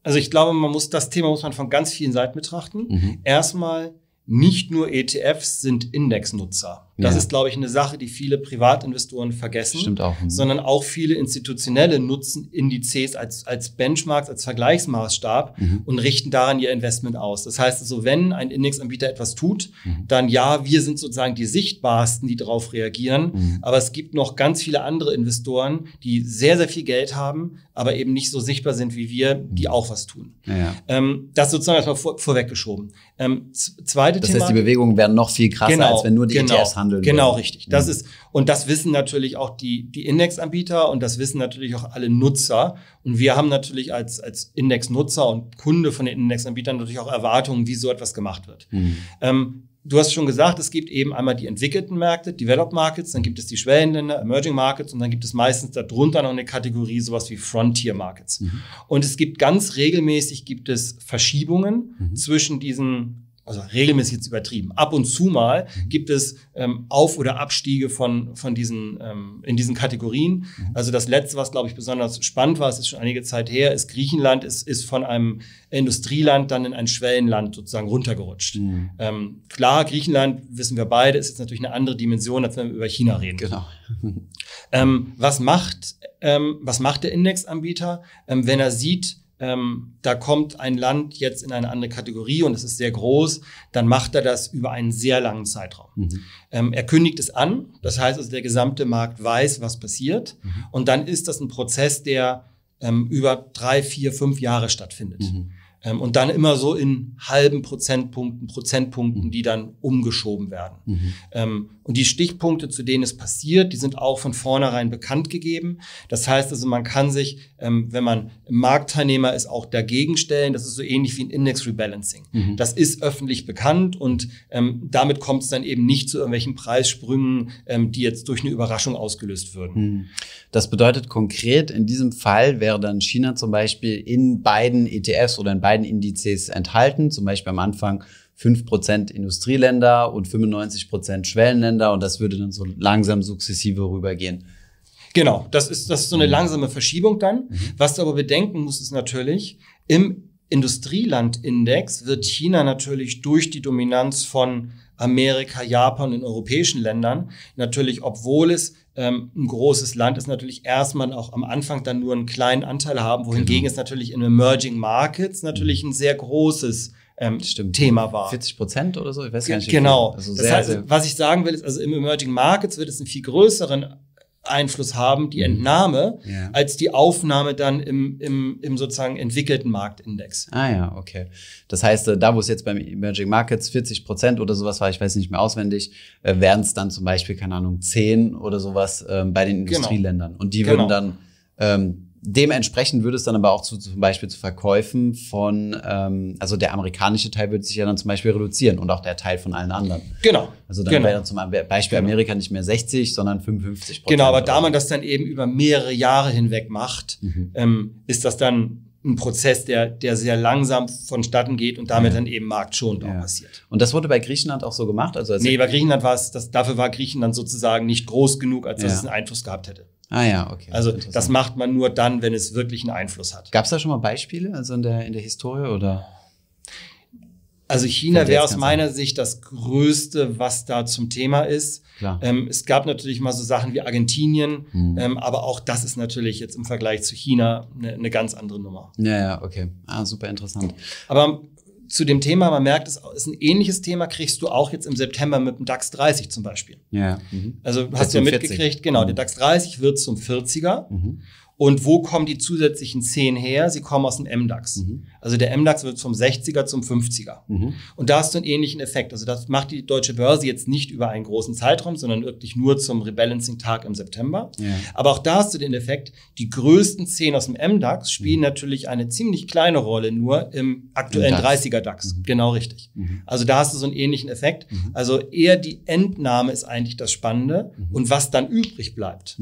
Also ich glaube, man muss das Thema muss man von ganz vielen Seiten betrachten. Mhm. Erstmal nicht nur ETFs sind Indexnutzer. Das ja. ist, glaube ich, eine Sache, die viele Privatinvestoren vergessen. Stimmt auch. Mhm. Sondern auch viele Institutionelle nutzen Indizes als, als Benchmarks, als Vergleichsmaßstab mhm. und richten daran ihr Investment aus. Das heißt also, wenn ein Indexanbieter etwas tut, mhm. dann ja, wir sind sozusagen die sichtbarsten, die darauf reagieren. Mhm. Aber es gibt noch ganz viele andere Investoren, die sehr, sehr viel Geld haben, aber eben nicht so sichtbar sind wie wir, die mhm. auch was tun. Ja. Ähm, das sozusagen erstmal vor, vorweggeschoben. Ähm, zweite das heißt, die Bewegungen werden noch viel krasser, genau, als wenn nur die genau. ETFs handeln. Genau, würden. richtig. Das mhm. ist, und das wissen natürlich auch die, die Indexanbieter und das wissen natürlich auch alle Nutzer. Und wir haben natürlich als, als Indexnutzer und Kunde von den Indexanbietern natürlich auch Erwartungen, wie so etwas gemacht wird. Mhm. Ähm, du hast schon gesagt, es gibt eben einmal die entwickelten Märkte, Developed Markets, dann gibt es die Schwellenländer, Emerging Markets und dann gibt es meistens darunter noch eine Kategorie, sowas wie Frontier Markets. Mhm. Und es gibt ganz regelmäßig gibt es Verschiebungen mhm. zwischen diesen also regelmäßig jetzt übertrieben. Ab und zu mal mhm. gibt es ähm, Auf- oder Abstiege von, von diesen, ähm, in diesen Kategorien. Mhm. Also das letzte, was, glaube ich, besonders spannend war, es ist schon einige Zeit her, ist Griechenland, ist, ist von einem Industrieland dann in ein Schwellenland sozusagen runtergerutscht. Mhm. Ähm, klar, Griechenland, wissen wir beide, ist jetzt natürlich eine andere Dimension, als wenn wir über China reden. Genau. ähm, was, macht, ähm, was macht der Indexanbieter, ähm, wenn er sieht, ähm, da kommt ein Land jetzt in eine andere Kategorie und es ist sehr groß, dann macht er das über einen sehr langen Zeitraum. Mhm. Ähm, er kündigt es an, das heißt also, der gesamte Markt weiß, was passiert. Mhm. Und dann ist das ein Prozess, der ähm, über drei, vier, fünf Jahre stattfindet. Mhm. Ähm, und dann immer so in halben Prozentpunkten, Prozentpunkten, mhm. die dann umgeschoben werden. Und die Stichpunkte, zu denen es passiert, die sind auch von vornherein bekannt gegeben. Das heißt also, man kann sich, ähm, wenn man Marktteilnehmer ist, auch dagegen stellen. Das ist so ähnlich wie ein Index Rebalancing. Mhm. Das ist öffentlich bekannt und ähm, damit kommt es dann eben nicht zu irgendwelchen Preissprüngen, ähm, die jetzt durch eine Überraschung ausgelöst würden. Mhm. Das bedeutet konkret, in diesem Fall wäre dann China zum Beispiel in beiden ETFs oder in beiden Indizes enthalten, zum Beispiel am Anfang 5% Industrieländer und 95% Schwellenländer und das würde dann so langsam sukzessive rübergehen. Genau, das ist, das ist so eine langsame Verschiebung dann. Mhm. Was du aber bedenken musst, ist natürlich, im Industrielandindex wird China natürlich durch die Dominanz von Amerika, Japan und europäischen Ländern natürlich, obwohl es ähm, ein großes Land ist, natürlich erstmal auch am Anfang dann nur einen kleinen Anteil haben, wohingegen genau. es natürlich in Emerging Markets natürlich ein sehr großes ähm, Thema war. 40 Prozent oder so? Ich weiß gar nicht. Genau. Also das heißt, was ich sagen will, ist, also im Emerging Markets wird es einen viel größeren Einfluss haben, die mhm. Entnahme, ja. als die Aufnahme dann im, im, im sozusagen entwickelten Marktindex. Ah ja, okay. Das heißt, äh, da wo es jetzt beim Emerging Markets 40 Prozent oder sowas war, ich weiß nicht mehr auswendig, äh, wären es dann zum Beispiel, keine Ahnung, 10 oder sowas ähm, bei den genau. Industrieländern. Genau. Und die würden genau. dann ähm, Dementsprechend würde es dann aber auch zu, zum Beispiel zu Verkäufen von, ähm, also der amerikanische Teil würde sich ja dann zum Beispiel reduzieren und auch der Teil von allen anderen. Genau. Also dann genau. wäre zum Beispiel genau. Amerika nicht mehr 60, sondern 55 Prozent. Genau, aber da man das dann eben über mehrere Jahre hinweg macht, mhm. ähm, ist das dann ein Prozess, der, der sehr langsam vonstatten geht und damit ja. dann eben marktschonend ja. auch passiert. Und das wurde bei Griechenland auch so gemacht? Also nee, bei Griechenland war es, das, dafür war Griechenland sozusagen nicht groß genug, als dass ja. es einen Einfluss gehabt hätte. Ah ja, okay. Also das macht man nur dann, wenn es wirklich einen Einfluss hat. Gab es da schon mal Beispiele, also in der, in der Historie oder? Also China wäre aus meiner Sicht das Größte, was da zum Thema ist. Ähm, es gab natürlich mal so Sachen wie Argentinien, mhm. ähm, aber auch das ist natürlich jetzt im Vergleich zu China eine, eine ganz andere Nummer. Ja, ja, okay. Ah, super interessant. Aber zu dem Thema, man merkt, es ist ein ähnliches Thema, kriegst du auch jetzt im September mit dem DAX 30 zum Beispiel. Ja. Mhm. Also hast du ja mitgekriegt, 40. genau, mhm. der DAX 30 wird zum 40er. Mhm. Und wo kommen die zusätzlichen 10 her? Sie kommen aus dem MDAX. Mhm. Also der MDAX wird vom 60er zum 50er. Mhm. Und da hast du einen ähnlichen Effekt. Also das macht die deutsche Börse jetzt nicht über einen großen Zeitraum, sondern wirklich nur zum Rebalancing-Tag im September. Ja. Aber auch da hast du den Effekt, die größten 10 aus dem MDAX spielen mhm. natürlich eine ziemlich kleine Rolle nur im aktuellen 30er DAX. Mhm. Genau richtig. Mhm. Also da hast du so einen ähnlichen Effekt. Mhm. Also eher die Entnahme ist eigentlich das Spannende und was dann übrig bleibt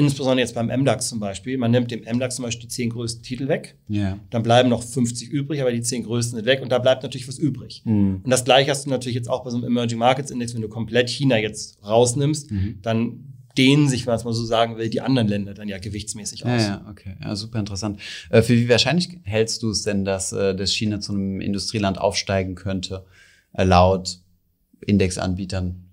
insbesondere jetzt beim MDAX zum Beispiel, man nimmt dem MDAX zum Beispiel die zehn größten Titel weg, ja. dann bleiben noch 50 übrig, aber die zehn größten sind weg und da bleibt natürlich was übrig. Mhm. Und das gleiche hast du natürlich jetzt auch bei so einem Emerging Markets Index, wenn du komplett China jetzt rausnimmst, mhm. dann dehnen sich, wenn man es mal so sagen will, die anderen Länder dann ja gewichtsmäßig aus. Ja, ja okay. Ja, super interessant. Äh, für wie wahrscheinlich hältst du es denn, dass, äh, dass China zu einem Industrieland aufsteigen könnte, äh, laut Indexanbietern?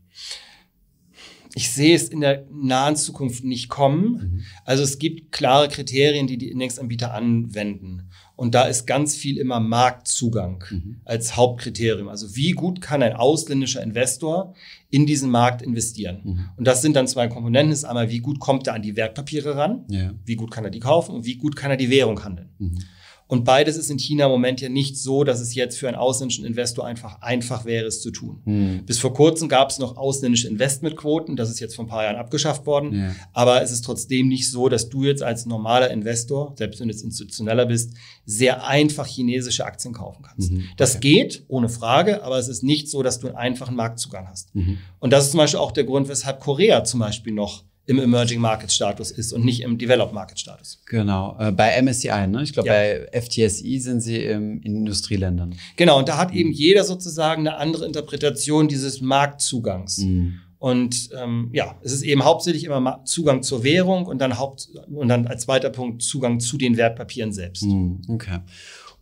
Ich sehe es in der nahen Zukunft nicht kommen. Mhm. Also es gibt klare Kriterien, die die Indexanbieter anwenden. Und da ist ganz viel immer Marktzugang mhm. als Hauptkriterium. Also wie gut kann ein ausländischer Investor in diesen Markt investieren? Mhm. Und das sind dann zwei Komponenten. Das ist einmal, wie gut kommt er an die Wertpapiere ran? Ja. Wie gut kann er die kaufen? Und wie gut kann er die Währung handeln? Und beides ist in China im Moment ja nicht so, dass es jetzt für einen ausländischen Investor einfach einfach wäre, es zu tun. Hm. Bis vor kurzem gab es noch ausländische Investmentquoten, das ist jetzt vor ein paar Jahren abgeschafft worden. Ja. Aber es ist trotzdem nicht so, dass du jetzt als normaler Investor, selbst wenn du jetzt institutioneller bist, sehr einfach chinesische Aktien kaufen kannst. Mhm. Das geht, ohne Frage, aber es ist nicht so, dass du einen einfachen Marktzugang hast. Mhm. Und das ist zum Beispiel auch der Grund, weshalb Korea zum Beispiel noch im Emerging Market Status ist und nicht im Developed Market Status. Genau, äh, bei MSCI, ne? Ich glaube, ja. bei FTSI sind sie im, in Industrieländern. Genau, und da hat mhm. eben jeder sozusagen eine andere Interpretation dieses Marktzugangs. Mhm. Und ähm, ja, es ist eben hauptsächlich immer Zugang zur Währung und dann Haupt und dann als zweiter Punkt Zugang zu den Wertpapieren selbst. Mhm. Okay.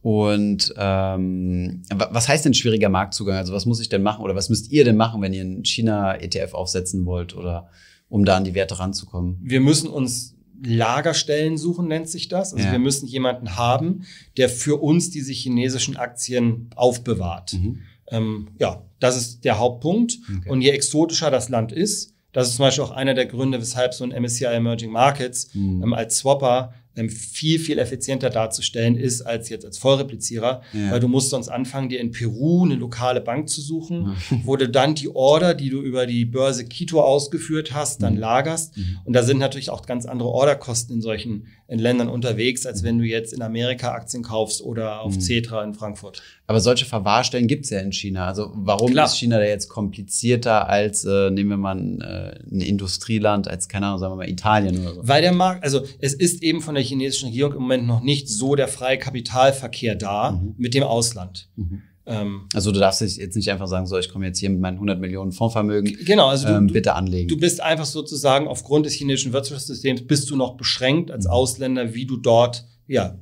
Und ähm, was heißt denn schwieriger Marktzugang? Also was muss ich denn machen oder was müsst ihr denn machen, wenn ihr einen China-ETF aufsetzen wollt oder um da an die Werte ranzukommen? Wir müssen uns Lagerstellen suchen, nennt sich das. Also ja. wir müssen jemanden haben, der für uns diese chinesischen Aktien aufbewahrt. Mhm. Ähm, ja, das ist der Hauptpunkt. Okay. Und je exotischer das Land ist, das ist zum Beispiel auch einer der Gründe, weshalb so ein MSCI Emerging Markets mhm. ähm, als Swapper viel, viel effizienter darzustellen ist als jetzt als Vollreplizierer, ja. weil du musst sonst anfangen, dir in Peru eine lokale Bank zu suchen, ja. wo du dann die Order, die du über die Börse Quito ausgeführt hast, dann mhm. lagerst. Mhm. Und da sind natürlich auch ganz andere Orderkosten in solchen in Ländern unterwegs, als wenn du jetzt in Amerika Aktien kaufst oder auf mhm. Cetra in Frankfurt. Aber solche Verwahrstellen gibt es ja in China. Also warum Klar. ist China da jetzt komplizierter als, äh, nehmen wir mal ein, äh, ein Industrieland, als, keine Ahnung, sagen wir mal Italien oder so? Weil der Markt, also es ist eben von der chinesischen Regierung im Moment noch nicht so der freie Kapitalverkehr da mhm. mit dem Ausland. Mhm. Ähm, also du darfst jetzt nicht einfach sagen, so ich komme jetzt hier mit meinen 100 Millionen Fondsvermögen, genau, also du, ähm, bitte anlegen. Du bist einfach sozusagen aufgrund des chinesischen Wirtschaftssystems bist du noch beschränkt als mhm. Ausländer, wie du dort ja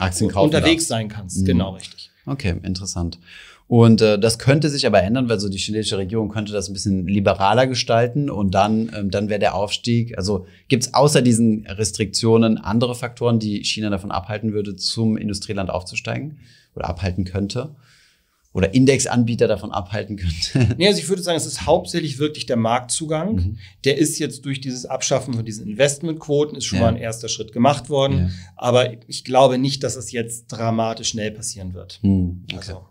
Aktien kaufen unterwegs darfst. sein kannst. Mhm. Genau richtig. Okay, interessant. Und äh, das könnte sich aber ändern, weil so die chinesische Regierung könnte das ein bisschen liberaler gestalten und dann, ähm, dann wäre der Aufstieg, also gibt es außer diesen Restriktionen andere Faktoren, die China davon abhalten würde, zum Industrieland aufzusteigen oder abhalten könnte? Oder Indexanbieter davon abhalten könnte? Nee, also ich würde sagen, es ist hauptsächlich wirklich der Marktzugang. Mhm. Der ist jetzt durch dieses Abschaffen von diesen Investmentquoten ist schon ja. mal ein erster Schritt gemacht worden. Ja. Aber ich glaube nicht, dass es jetzt dramatisch schnell passieren wird. Mhm. Okay. Also.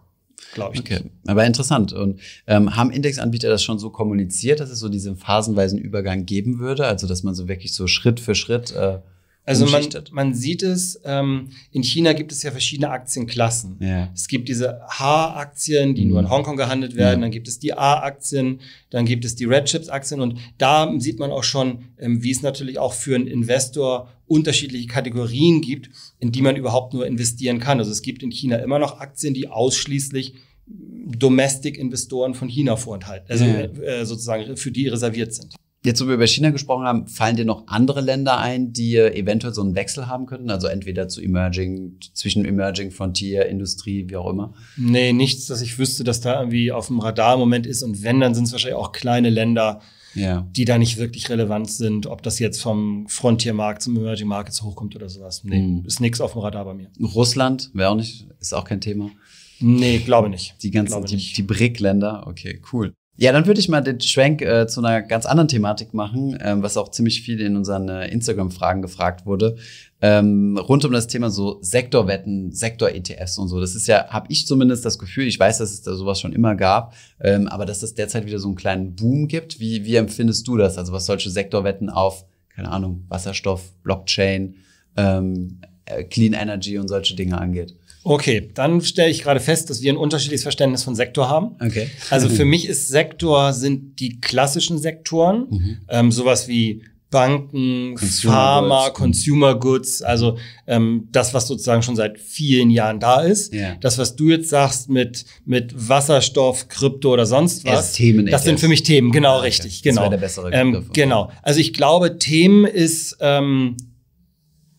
Glaube ich. Okay, nicht. aber interessant. Und ähm, haben Indexanbieter das schon so kommuniziert, dass es so diesen phasenweisen Übergang geben würde? Also, dass man so wirklich so Schritt für Schritt äh, also man, man sieht es, ähm, in China gibt es ja verschiedene Aktienklassen. Ja. Es gibt diese H-Aktien, die mhm. nur in Hongkong gehandelt werden, ja. dann gibt es die A-Aktien, dann gibt es die Red Chips-Aktien und da sieht man auch schon, ähm, wie es natürlich auch für einen Investor unterschiedliche Kategorien gibt, in die man überhaupt nur investieren kann. Also es gibt in China immer noch Aktien, die ausschließlich Domestic-Investoren von China vorenthalten, also ja. äh, sozusagen für die reserviert sind. Jetzt, wo wir über China gesprochen haben, fallen dir noch andere Länder ein, die eventuell so einen Wechsel haben könnten? Also entweder zu Emerging, zwischen Emerging, Frontier, Industrie, wie auch immer? Nee, nichts, dass ich wüsste, dass da irgendwie auf dem Radar im Moment ist. Und wenn, dann sind es wahrscheinlich auch kleine Länder, ja. die da nicht wirklich relevant sind. Ob das jetzt vom Frontier-Markt zum Emerging Markets hochkommt oder sowas. Nee, hm. ist nichts auf dem Radar bei mir. Russland wäre auch nicht, ist auch kein Thema. Nee, glaube nicht. Die ganzen, die, die BRIC-Länder, okay, cool. Ja, dann würde ich mal den Schwenk äh, zu einer ganz anderen Thematik machen, ähm, was auch ziemlich viel in unseren äh, Instagram-Fragen gefragt wurde, ähm, rund um das Thema so Sektorwetten, Sektor-ETFs und so. Das ist ja, habe ich zumindest das Gefühl, ich weiß, dass es da sowas schon immer gab, ähm, aber dass es derzeit wieder so einen kleinen Boom gibt. Wie, wie empfindest du das? Also was solche Sektorwetten auf, keine Ahnung, Wasserstoff, Blockchain, ähm, äh, Clean Energy und solche Dinge angeht? Okay, dann stelle ich gerade fest, dass wir ein unterschiedliches Verständnis von Sektor haben. Okay. Also für mich ist Sektor sind die klassischen Sektoren, mhm. ähm, sowas wie Banken, Consumer Pharma, Goods. Consumer Goods, also ähm, das, was sozusagen schon seit vielen Jahren da ist. Yeah. Das, was du jetzt sagst mit, mit Wasserstoff, Krypto oder sonst was, Themen das sind für mich Themen, genau okay. richtig. Genau. Das der bessere ähm, Genau. Also ich glaube, Themen ist ähm,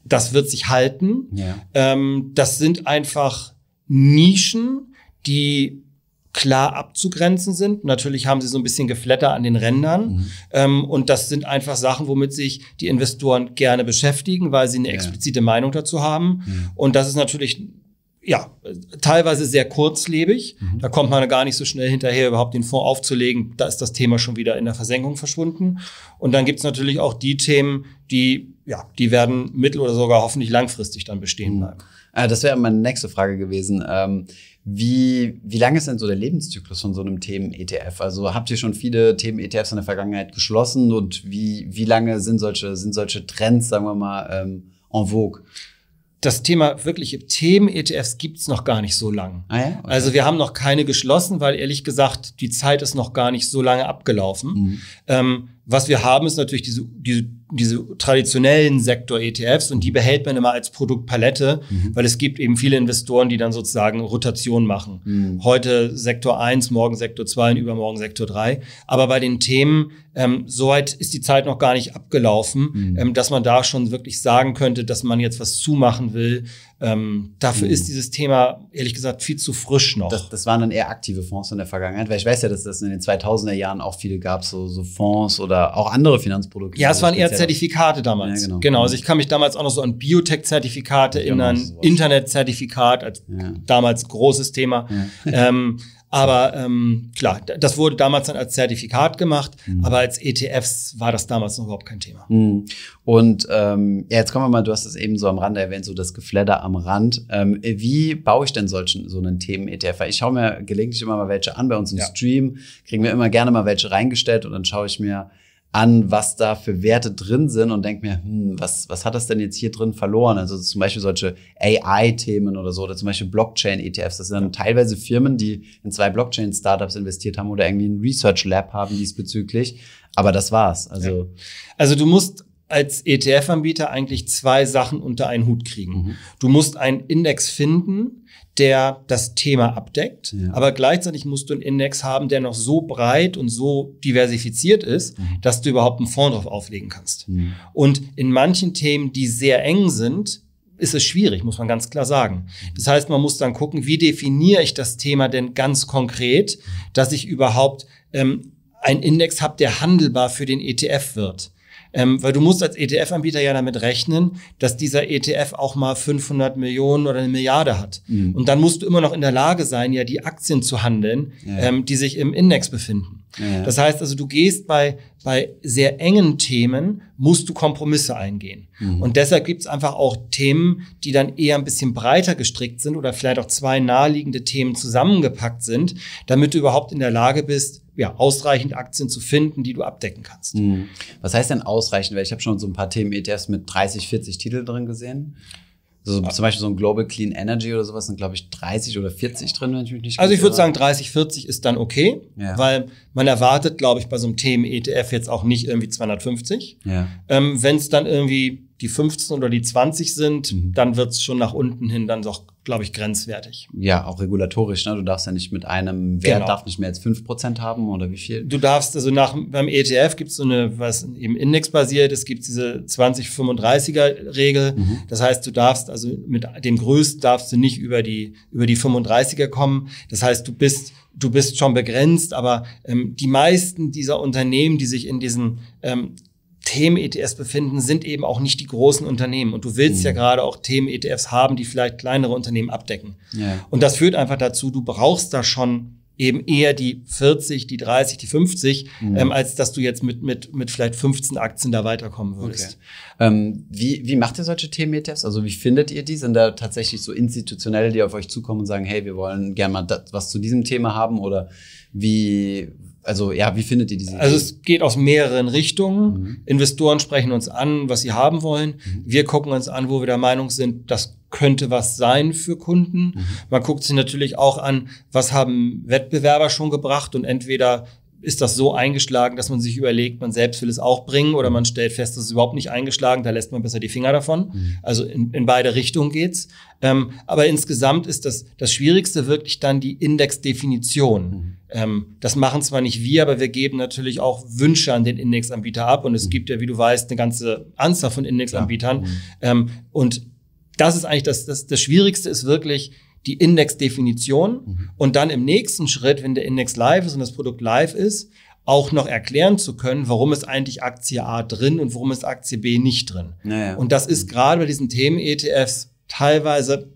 das wird sich halten. Ja. Ähm, das sind einfach Nischen, die klar abzugrenzen sind. Natürlich haben sie so ein bisschen Geflatter an den Rändern. Mhm. Ähm, und das sind einfach Sachen, womit sich die Investoren gerne beschäftigen, weil sie eine ja. explizite Meinung dazu haben. Mhm. Und das ist natürlich ja, teilweise sehr kurzlebig. Mhm. Da kommt man gar nicht so schnell hinterher, überhaupt den Fonds aufzulegen. Da ist das Thema schon wieder in der Versenkung verschwunden. Und dann gibt's natürlich auch die Themen, die, ja, die werden mittel- oder sogar hoffentlich langfristig dann bestehen mhm. bleiben. Mhm. Das wäre meine nächste Frage gewesen. Ähm, wie, wie lange ist denn so der Lebenszyklus von so einem Themen-ETF? Also habt ihr schon viele Themen-ETFs in der Vergangenheit geschlossen und wie, wie lange sind solche, sind solche Trends, sagen wir mal, ähm, en vogue? das Thema wirkliche Themen-ETFs gibt's noch gar nicht so lang. Ah ja? okay. Also wir haben noch keine geschlossen, weil ehrlich gesagt, die Zeit ist noch gar nicht so lange abgelaufen. Mhm. Ähm, was wir haben, ist natürlich diese, diese, diese traditionellen Sektor-ETFs und die behält man immer als Produktpalette, mhm. weil es gibt eben viele Investoren, die dann sozusagen Rotation machen. Mhm. Heute Sektor 1, morgen Sektor 2 und übermorgen Sektor 3. Aber bei den Themen, ähm, soweit ist die Zeit noch gar nicht abgelaufen, mhm. ähm, dass man da schon wirklich sagen könnte, dass man jetzt was zumachen will. Ähm, dafür mhm. ist dieses Thema, ehrlich gesagt, viel zu frisch noch. Das, das waren dann eher aktive Fonds in der Vergangenheit, weil ich weiß ja, dass das in den 2000er Jahren auch viele gab, so, so Fonds oder auch andere Finanzprodukte. Ja, es waren eher Zertifikate damals. Ja, genau. genau. Also ich kann mich damals auch noch so an Biotech-Zertifikate erinnern, Internet-Zertifikat als ja. damals großes Thema. Ja. Ähm, aber ähm, klar, das wurde damals dann als Zertifikat gemacht, mhm. aber als ETFs war das damals noch überhaupt kein Thema. Mhm. Und ähm, ja, jetzt kommen wir mal, du hast es eben so am Rande erwähnt, so das Gefledder am Rand. Ähm, wie baue ich denn solchen so einen Themen-ETF? Ich schaue mir gelegentlich immer mal welche an bei uns im ja. Stream, kriegen wir immer gerne mal welche reingestellt und dann schaue ich mir an, was da für Werte drin sind und denke mir, hm, was, was hat das denn jetzt hier drin verloren? Also zum Beispiel solche AI-Themen oder so, oder zum Beispiel Blockchain-ETFs. Das sind dann teilweise Firmen, die in zwei Blockchain-Startups investiert haben oder irgendwie ein Research-Lab haben diesbezüglich. Aber das war's. Also, ja. also du musst als ETF-Anbieter eigentlich zwei Sachen unter einen Hut kriegen. Mhm. Du musst einen Index finden, der das Thema abdeckt, ja. aber gleichzeitig musst du einen Index haben, der noch so breit und so diversifiziert ist, mhm. dass du überhaupt einen Fonds drauf auflegen kannst. Mhm. Und in manchen Themen, die sehr eng sind, ist es schwierig, muss man ganz klar sagen. Das heißt, man muss dann gucken, wie definiere ich das Thema denn ganz konkret, dass ich überhaupt ähm, einen Index habe, der handelbar für den ETF wird. Ähm, weil du musst als ETF-Anbieter ja damit rechnen, dass dieser ETF auch mal 500 Millionen oder eine Milliarde hat. Mhm. Und dann musst du immer noch in der Lage sein, ja die Aktien zu handeln, ja. ähm, die sich im Index befinden. Ja. Das heißt also, du gehst bei, bei sehr engen Themen, musst du Kompromisse eingehen. Mhm. Und deshalb gibt es einfach auch Themen, die dann eher ein bisschen breiter gestrickt sind oder vielleicht auch zwei naheliegende Themen zusammengepackt sind, damit du überhaupt in der Lage bist, ja, ausreichend Aktien zu finden, die du abdecken kannst. Mhm. Was heißt denn ausreichend? Weil ich habe schon so ein paar Themen-ETFs mit 30, 40 Titeln drin gesehen. Also zum Beispiel so ein Global Clean Energy oder sowas sind, glaube ich, 30 oder 40 drin, wenn ich mich nicht Also ich würde sagen, 30, 40 ist dann okay, ja. weil man erwartet, glaube ich, bei so einem Themen-ETF jetzt auch nicht irgendwie 250. Ja. Ähm, wenn es dann irgendwie die 15 oder die 20 sind, mhm. dann wird es schon nach unten hin dann doch, glaube ich, grenzwertig. Ja, auch regulatorisch. Ne? Du darfst ja nicht mit einem Wert, genau. darf nicht mehr als 5% haben oder wie viel? Du darfst, also nach beim ETF gibt es so eine, was eben indexbasiert ist, gibt diese 20-35er-Regel. Mhm. Das heißt, du darfst, also mit dem größten darfst du nicht über die, über die 35er kommen. Das heißt, du bist du bist schon begrenzt, aber ähm, die meisten dieser Unternehmen, die sich in diesen ähm, Themen-ETFs befinden, sind eben auch nicht die großen Unternehmen. Und du willst mhm. ja gerade auch Themen-ETFs haben, die vielleicht kleinere Unternehmen abdecken. Ja. Und das führt einfach dazu, du brauchst da schon eben eher die 40, die 30, die 50, mhm. ähm, als dass du jetzt mit, mit, mit vielleicht 15 Aktien da weiterkommen würdest. Okay. Ähm, wie, wie macht ihr solche Themen-ETFs? Also wie findet ihr die? Sind da tatsächlich so institutionelle, die auf euch zukommen und sagen, hey, wir wollen gerne mal das, was zu diesem Thema haben? Oder wie, also ja, wie findet ihr diese? Also es geht aus mehreren Richtungen. Mhm. Investoren sprechen uns an, was sie haben wollen. Mhm. Wir gucken uns an, wo wir der Meinung sind, das könnte was sein für Kunden. Mhm. Man guckt sich natürlich auch an, was haben Wettbewerber schon gebracht und entweder ist das so eingeschlagen, dass man sich überlegt, man selbst will es auch bringen oder man stellt fest, das ist überhaupt nicht eingeschlagen, da lässt man besser die Finger davon. Mhm. Also in, in beide Richtungen geht's. Ähm, aber insgesamt ist das, das Schwierigste wirklich dann die Indexdefinition. Mhm. Ähm, das machen zwar nicht wir, aber wir geben natürlich auch Wünsche an den Indexanbieter ab und es mhm. gibt ja, wie du weißt, eine ganze Anzahl von Indexanbietern. Mhm. Ähm, und das ist eigentlich das, das, das Schwierigste ist wirklich, die Indexdefinition mhm. und dann im nächsten Schritt, wenn der Index live ist und das Produkt live ist, auch noch erklären zu können, warum ist eigentlich Aktie A drin und warum ist Aktie B nicht drin. Naja. Und das ist gerade bei diesen Themen-ETFs teilweise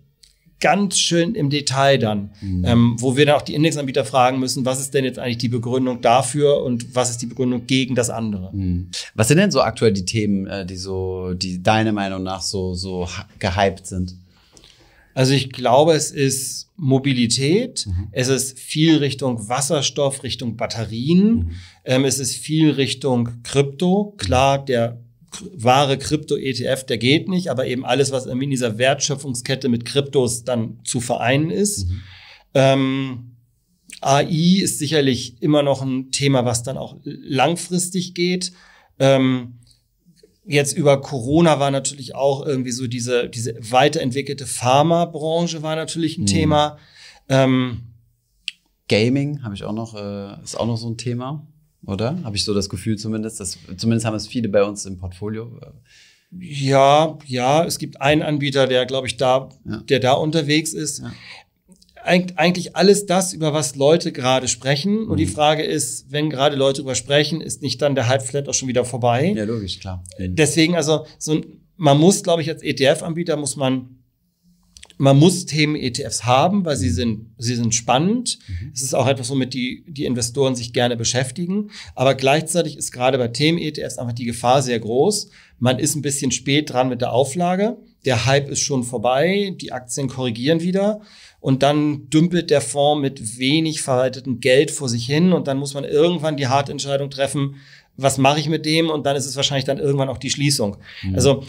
ganz schön im Detail dann, mhm. ähm, wo wir dann auch die Indexanbieter fragen müssen, was ist denn jetzt eigentlich die Begründung dafür und was ist die Begründung gegen das andere. Mhm. Was sind denn so aktuell die Themen, äh, die so, die deiner Meinung nach so, so gehypt sind? Also ich glaube, es ist Mobilität, mhm. es ist viel Richtung Wasserstoff, Richtung Batterien, mhm. ähm, es ist viel Richtung Krypto. Klar, der wahre Krypto-ETF, der geht nicht, aber eben alles, was in dieser Wertschöpfungskette mit Kryptos dann zu vereinen ist. Mhm. Ähm, AI ist sicherlich immer noch ein Thema, was dann auch langfristig geht. Ähm, jetzt über Corona war natürlich auch irgendwie so diese, diese weiterentwickelte Pharmabranche war natürlich ein mhm. Thema. Ähm, Gaming habe ich auch noch, äh, ist auch noch so ein Thema, oder? Habe ich so das Gefühl zumindest. Dass, zumindest haben es viele bei uns im Portfolio. Ja, ja, es gibt einen Anbieter, der, glaube ich, da, ja. der da unterwegs ist. Ja eigentlich alles das, über was Leute gerade sprechen. Und die mhm. Frage ist, wenn gerade Leute darüber sprechen, ist nicht dann der Hype vielleicht auch schon wieder vorbei? Ja, logisch, klar. Deswegen, also, so, man muss, glaube ich, als ETF-Anbieter muss man, man muss Themen-ETFs haben, weil sie mhm. sind, sie sind spannend. Mhm. Es ist auch etwas, womit die, die Investoren sich gerne beschäftigen. Aber gleichzeitig ist gerade bei Themen-ETFs einfach die Gefahr sehr groß. Man ist ein bisschen spät dran mit der Auflage. Der Hype ist schon vorbei. Die Aktien korrigieren wieder und dann dümpelt der Fonds mit wenig verwaltetem Geld vor sich hin und dann muss man irgendwann die harte Entscheidung treffen, was mache ich mit dem und dann ist es wahrscheinlich dann irgendwann auch die Schließung. Mhm. Also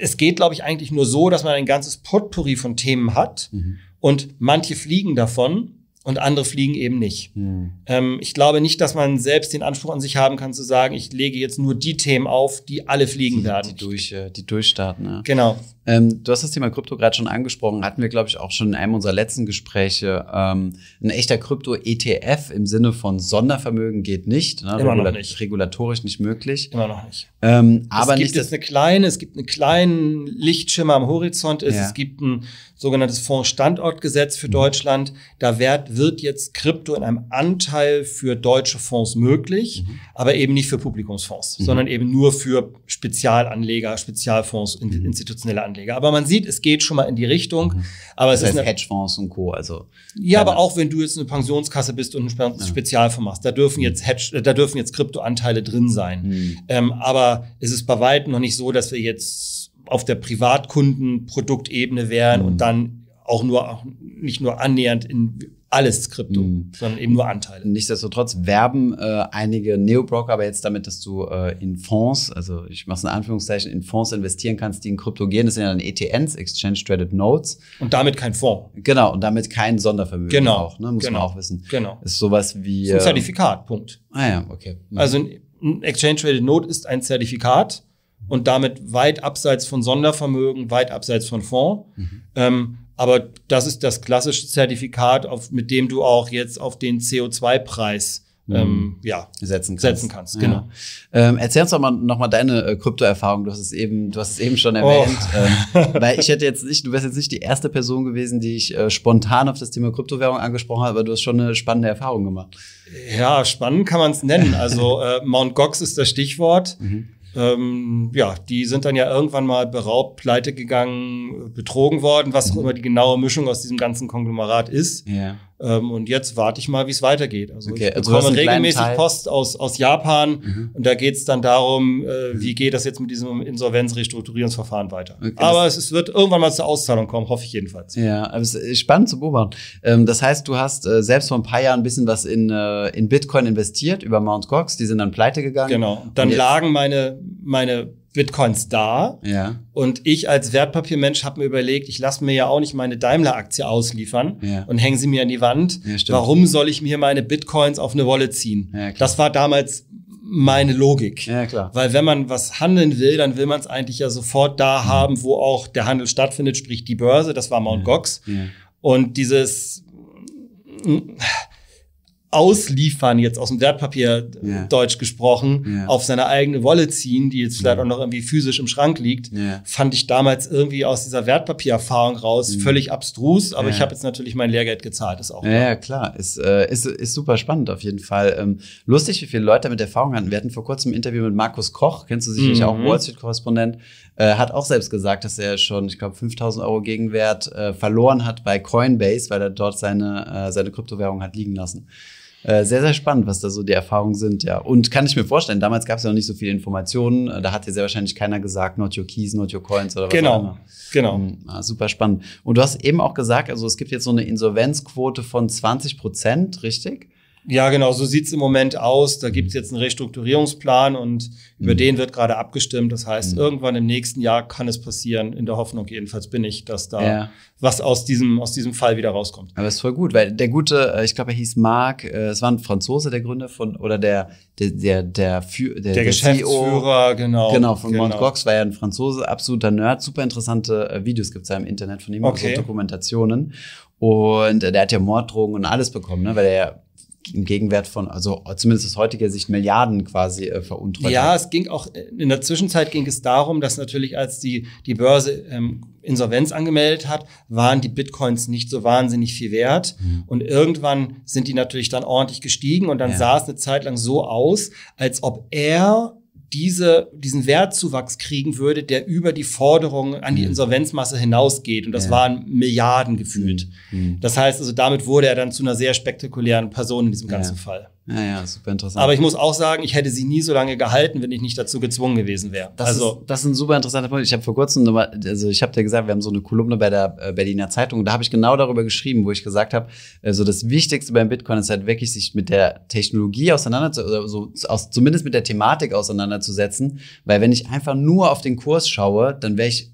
es geht, glaube ich, eigentlich nur so, dass man ein ganzes Potpourri von Themen hat mhm. und manche fliegen davon und andere fliegen eben nicht. Hm. Ähm, ich glaube nicht, dass man selbst den Anspruch an sich haben kann zu sagen, ich lege jetzt nur die Themen auf, die alle fliegen die, werden. Die, durch, äh, die durchstarten, ja. Genau. Ähm, du hast das Thema Krypto gerade schon angesprochen, hatten wir, glaube ich, auch schon in einem unserer letzten Gespräche. Ähm, ein echter Krypto-ETF im Sinne von Sondervermögen geht nicht. Ne? Immer Regula noch nicht. Regulatorisch nicht möglich. Immer noch nicht. Ähm, aber es gibt nicht, jetzt eine kleine, es gibt einen kleinen Lichtschimmer am Horizont. Ist. Ja. Es gibt ein sogenanntes Fondsstandortgesetz für mhm. Deutschland. Da wird, wird jetzt Krypto in einem Anteil für deutsche Fonds möglich, mhm. aber eben nicht für Publikumsfonds, mhm. sondern eben nur für Spezialanleger, Spezialfonds, mhm. institutionelle Anleger. Aber man sieht, es geht schon mal in die Richtung. Mhm. Aber das es heißt ist eine, Hedgefonds und Co. Also ja, aber auch wenn du jetzt eine Pensionskasse bist und ein Spezialfonds machst, da dürfen mhm. jetzt Hedge, da dürfen jetzt Kryptoanteile drin sein. Ähm, aber es ist bei weitem noch nicht so, dass wir jetzt auf der Privatkundenproduktebene wären mhm. und dann auch nur auch nicht nur annähernd in alles Krypto, mhm. sondern eben nur Anteile. Nichtsdestotrotz werben äh, einige Neobroker aber jetzt damit, dass du äh, in Fonds, also ich mache es in Anführungszeichen, in Fonds investieren kannst, die in Krypto gehen. Das sind ja dann ETNs, Exchange Traded Notes. Und damit kein Fonds. Genau, und damit kein Sondervermögen genau. auch, ne? muss genau. man auch wissen. Genau. Ist sowas wie. Ist ein Zertifikat, Punkt. Ah ja, okay. Mhm. Also ein Exchange Traded Note ist ein Zertifikat und damit weit abseits von Sondervermögen, weit abseits von Fonds. Mhm. Ähm, aber das ist das klassische Zertifikat, auf, mit dem du auch jetzt auf den CO2-Preis mhm. ähm, ja, setzen kannst. Setzen kannst genau. Ja. Ähm, erzähl uns doch mal noch mal deine äh, Kryptoerfahrung. Du hast es eben, du hast es eben schon erwähnt, oh. ähm, weil ich hätte jetzt nicht, du wärst jetzt nicht die erste Person gewesen, die ich äh, spontan auf das Thema Kryptowährung angesprochen habe, aber du hast schon eine spannende Erfahrung gemacht. Ja, spannend kann man es nennen. Also äh, Mount Gox ist das Stichwort. Mhm. Ähm, ja, die sind dann ja irgendwann mal beraubt, pleite gegangen, betrogen worden, was auch mhm. immer die genaue Mischung aus diesem ganzen Konglomerat ist. Ja. Ähm, und jetzt warte ich mal, wie es weitergeht. Also okay, ich also bekomme regelmäßig Post aus, aus Japan mhm. und da geht es dann darum, äh, wie geht das jetzt mit diesem Insolvenzrestrukturierungsverfahren weiter. Okay, aber es, es, wird irgendwann mal zur Auszahlung kommen, hoffe ich jedenfalls. Ja, aber es ist spannend zu beobachten. Ähm, das heißt, du hast äh, selbst vor ein paar Jahren ein bisschen was in, äh, in Bitcoin investiert über Mount Gox, die sind dann pleite gegangen. Genau. Dann lagen meine, meine Bitcoins da. Ja. Und ich als Wertpapiermensch habe mir überlegt, ich lasse mir ja auch nicht meine Daimler-Aktie ausliefern ja. und hänge sie mir an die Wand. Ja, Warum soll ich mir meine Bitcoins auf eine Wolle ziehen? Ja, das war damals meine Logik. Ja, klar. Weil wenn man was handeln will, dann will man es eigentlich ja sofort da mhm. haben, wo auch der Handel stattfindet, sprich die Börse. Das war Mount Gox. Und dieses ausliefern, jetzt aus dem Wertpapier yeah. Deutsch gesprochen, yeah. auf seine eigene Wolle ziehen, die jetzt vielleicht yeah. auch noch irgendwie physisch im Schrank liegt, fand ich damals irgendwie aus dieser Wertpapiererfahrung raus mhm. völlig abstrus. Aber ich habe jetzt natürlich mein Lehrgeld gezahlt, ist auch klar. Ja, klar. Ist, äh, ist, ist super spannend auf jeden Fall. Ähm, lustig, wie viele Leute damit Erfahrung hatten. Wir hatten vor kurzem ein Interview mit Markus Koch, kennst du sicherlich mhm. auch, Wall Street-Korrespondent, äh, hat auch selbst gesagt, dass er schon, ich glaube, 5000 Euro Gegenwert äh, verloren hat bei Coinbase, weil er dort seine, äh, seine Kryptowährung hat liegen lassen. Äh, sehr, sehr spannend, was da so die Erfahrungen sind, ja. Und kann ich mir vorstellen, damals gab es ja noch nicht so viele Informationen. Äh, da hat dir sehr wahrscheinlich keiner gesagt, not your keys, not your coins oder was genau. auch immer. Genau. Mhm. Ah, super spannend. Und du hast eben auch gesagt, also es gibt jetzt so eine Insolvenzquote von 20 Prozent, richtig? Ja, genau, so sieht's im Moment aus. Da gibt's jetzt einen Restrukturierungsplan und mhm. über den wird gerade abgestimmt. Das heißt, mhm. irgendwann im nächsten Jahr kann es passieren, in der Hoffnung jedenfalls bin ich, dass da ja. was aus diesem, aus diesem Fall wieder rauskommt. Aber ist voll gut, weil der gute, äh, ich glaube, er hieß Marc, äh, es war ein Franzose, der Gründer von, oder der, der, der, der, der, der, der Geschäftsführer, CEO, genau. Genau, von genau. Mount Gox war ja ein Franzose, absoluter Nerd, super interessante äh, Videos gibt's ja im Internet von ihm, okay. so Dokumentationen. Und der hat ja Morddrogen und alles bekommen, ne, weil er ja im Gegenwert von, also zumindest aus heutiger Sicht, Milliarden quasi äh, veruntreut Ja, es ging auch, in der Zwischenzeit ging es darum, dass natürlich, als die, die Börse ähm, Insolvenz angemeldet hat, waren die Bitcoins nicht so wahnsinnig viel wert. Mhm. Und irgendwann sind die natürlich dann ordentlich gestiegen und dann ja. sah es eine Zeit lang so aus, als ob er diese, diesen Wertzuwachs kriegen würde, der über die Forderungen an die mhm. Insolvenzmasse hinausgeht. Und das ja. waren Milliarden gefühlt. Mhm. Das heißt also, damit wurde er dann zu einer sehr spektakulären Person in diesem ganzen ja. Fall. Ja, ja, super interessant. Aber ich muss auch sagen, ich hätte sie nie so lange gehalten, wenn ich nicht dazu gezwungen gewesen wäre. Das also ist, das ist ein super interessanter Punkt. Ich habe vor kurzem, nochmal, also ich habe dir gesagt, wir haben so eine Kolumne bei der äh, Berliner Zeitung, da habe ich genau darüber geschrieben, wo ich gesagt habe, also das Wichtigste beim Bitcoin ist halt wirklich, sich mit der Technologie auseinanderzusetzen, oder so, aus, zumindest mit der Thematik auseinanderzusetzen, weil wenn ich einfach nur auf den Kurs schaue, dann wäre ich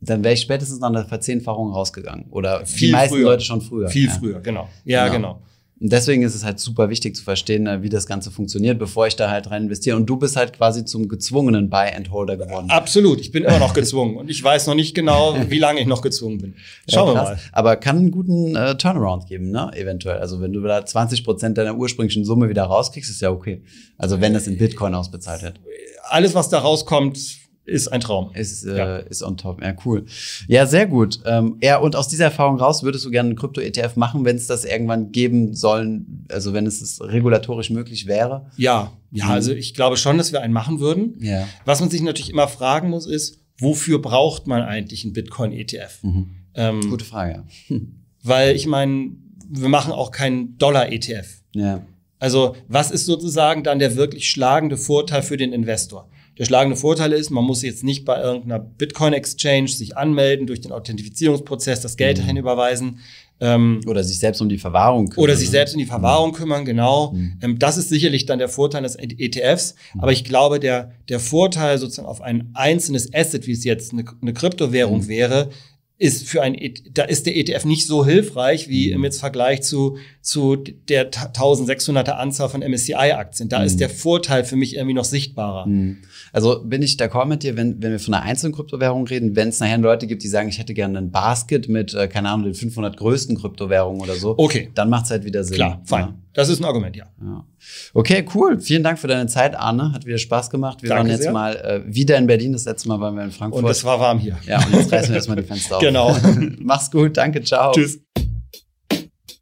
dann wäre ich spätestens nach einer Verzehnfachung rausgegangen. Oder Viel die meisten früher. Leute schon früher. Viel ja. früher, genau. Ja, genau. genau. Deswegen ist es halt super wichtig zu verstehen, äh, wie das Ganze funktioniert, bevor ich da halt rein investiere. Und du bist halt quasi zum gezwungenen Buy-and-Holder geworden. Absolut, ich bin immer noch gezwungen. Und ich weiß noch nicht genau, wie lange ich noch gezwungen bin. Schauen ja, wir mal. Aber kann einen guten äh, Turnaround geben, ne? Eventuell. Also wenn du da 20 Prozent deiner ursprünglichen Summe wieder rauskriegst, ist ja okay. Also wenn das in Bitcoin ausbezahlt wird. Alles, was da rauskommt, ist ein Traum. Ist, äh, ja. ist on top. Ja, cool. Ja, sehr gut. Ähm, ja, und aus dieser Erfahrung raus würdest du gerne einen Krypto-ETF machen, wenn es das irgendwann geben sollen, also wenn es regulatorisch möglich wäre? Ja, ja, mhm. also ich glaube schon, dass wir einen machen würden. Ja. Was man sich natürlich immer fragen muss, ist, wofür braucht man eigentlich einen Bitcoin-ETF? Mhm. Ähm, Gute Frage. Weil ich meine, wir machen auch keinen Dollar-ETF. Ja. Also, was ist sozusagen dann der wirklich schlagende Vorteil für den Investor? Der schlagende Vorteil ist, man muss jetzt nicht bei irgendeiner Bitcoin-Exchange sich anmelden, durch den Authentifizierungsprozess das Geld mhm. dahin überweisen. Ähm, oder sich selbst um die Verwahrung kümmern. Oder sich ne? selbst um die Verwahrung mhm. kümmern, genau. Mhm. Ähm, das ist sicherlich dann der Vorteil des ETFs. Mhm. Aber ich glaube, der, der Vorteil sozusagen auf ein einzelnes Asset, wie es jetzt eine, eine Kryptowährung mhm. wäre, ist für ein, e da ist der ETF nicht so hilfreich wie mhm. im jetzt Vergleich zu, zu der 1600er Anzahl von MSCI-Aktien. Da mhm. ist der Vorteil für mich irgendwie noch sichtbarer. Mhm. Also bin ich d'accord mit dir, wenn, wenn wir von einer einzelnen Kryptowährung reden, wenn es nachher Leute gibt, die sagen, ich hätte gerne ein Basket mit, äh, keine Ahnung, den 500 größten Kryptowährungen oder so. Okay. Dann macht es halt wieder Sinn. Klar, fein. Ja. Das ist ein Argument, ja. ja. Okay, cool. Vielen Dank für deine Zeit, Arne. Hat wieder Spaß gemacht. Wir Danke waren jetzt sehr. mal äh, wieder in Berlin. Das letzte Mal waren wir in Frankfurt. Und es war warm hier. Ja, und jetzt reißen wir erstmal die Fenster auf. Genau. Mach's gut. Danke. Ciao. Tschüss.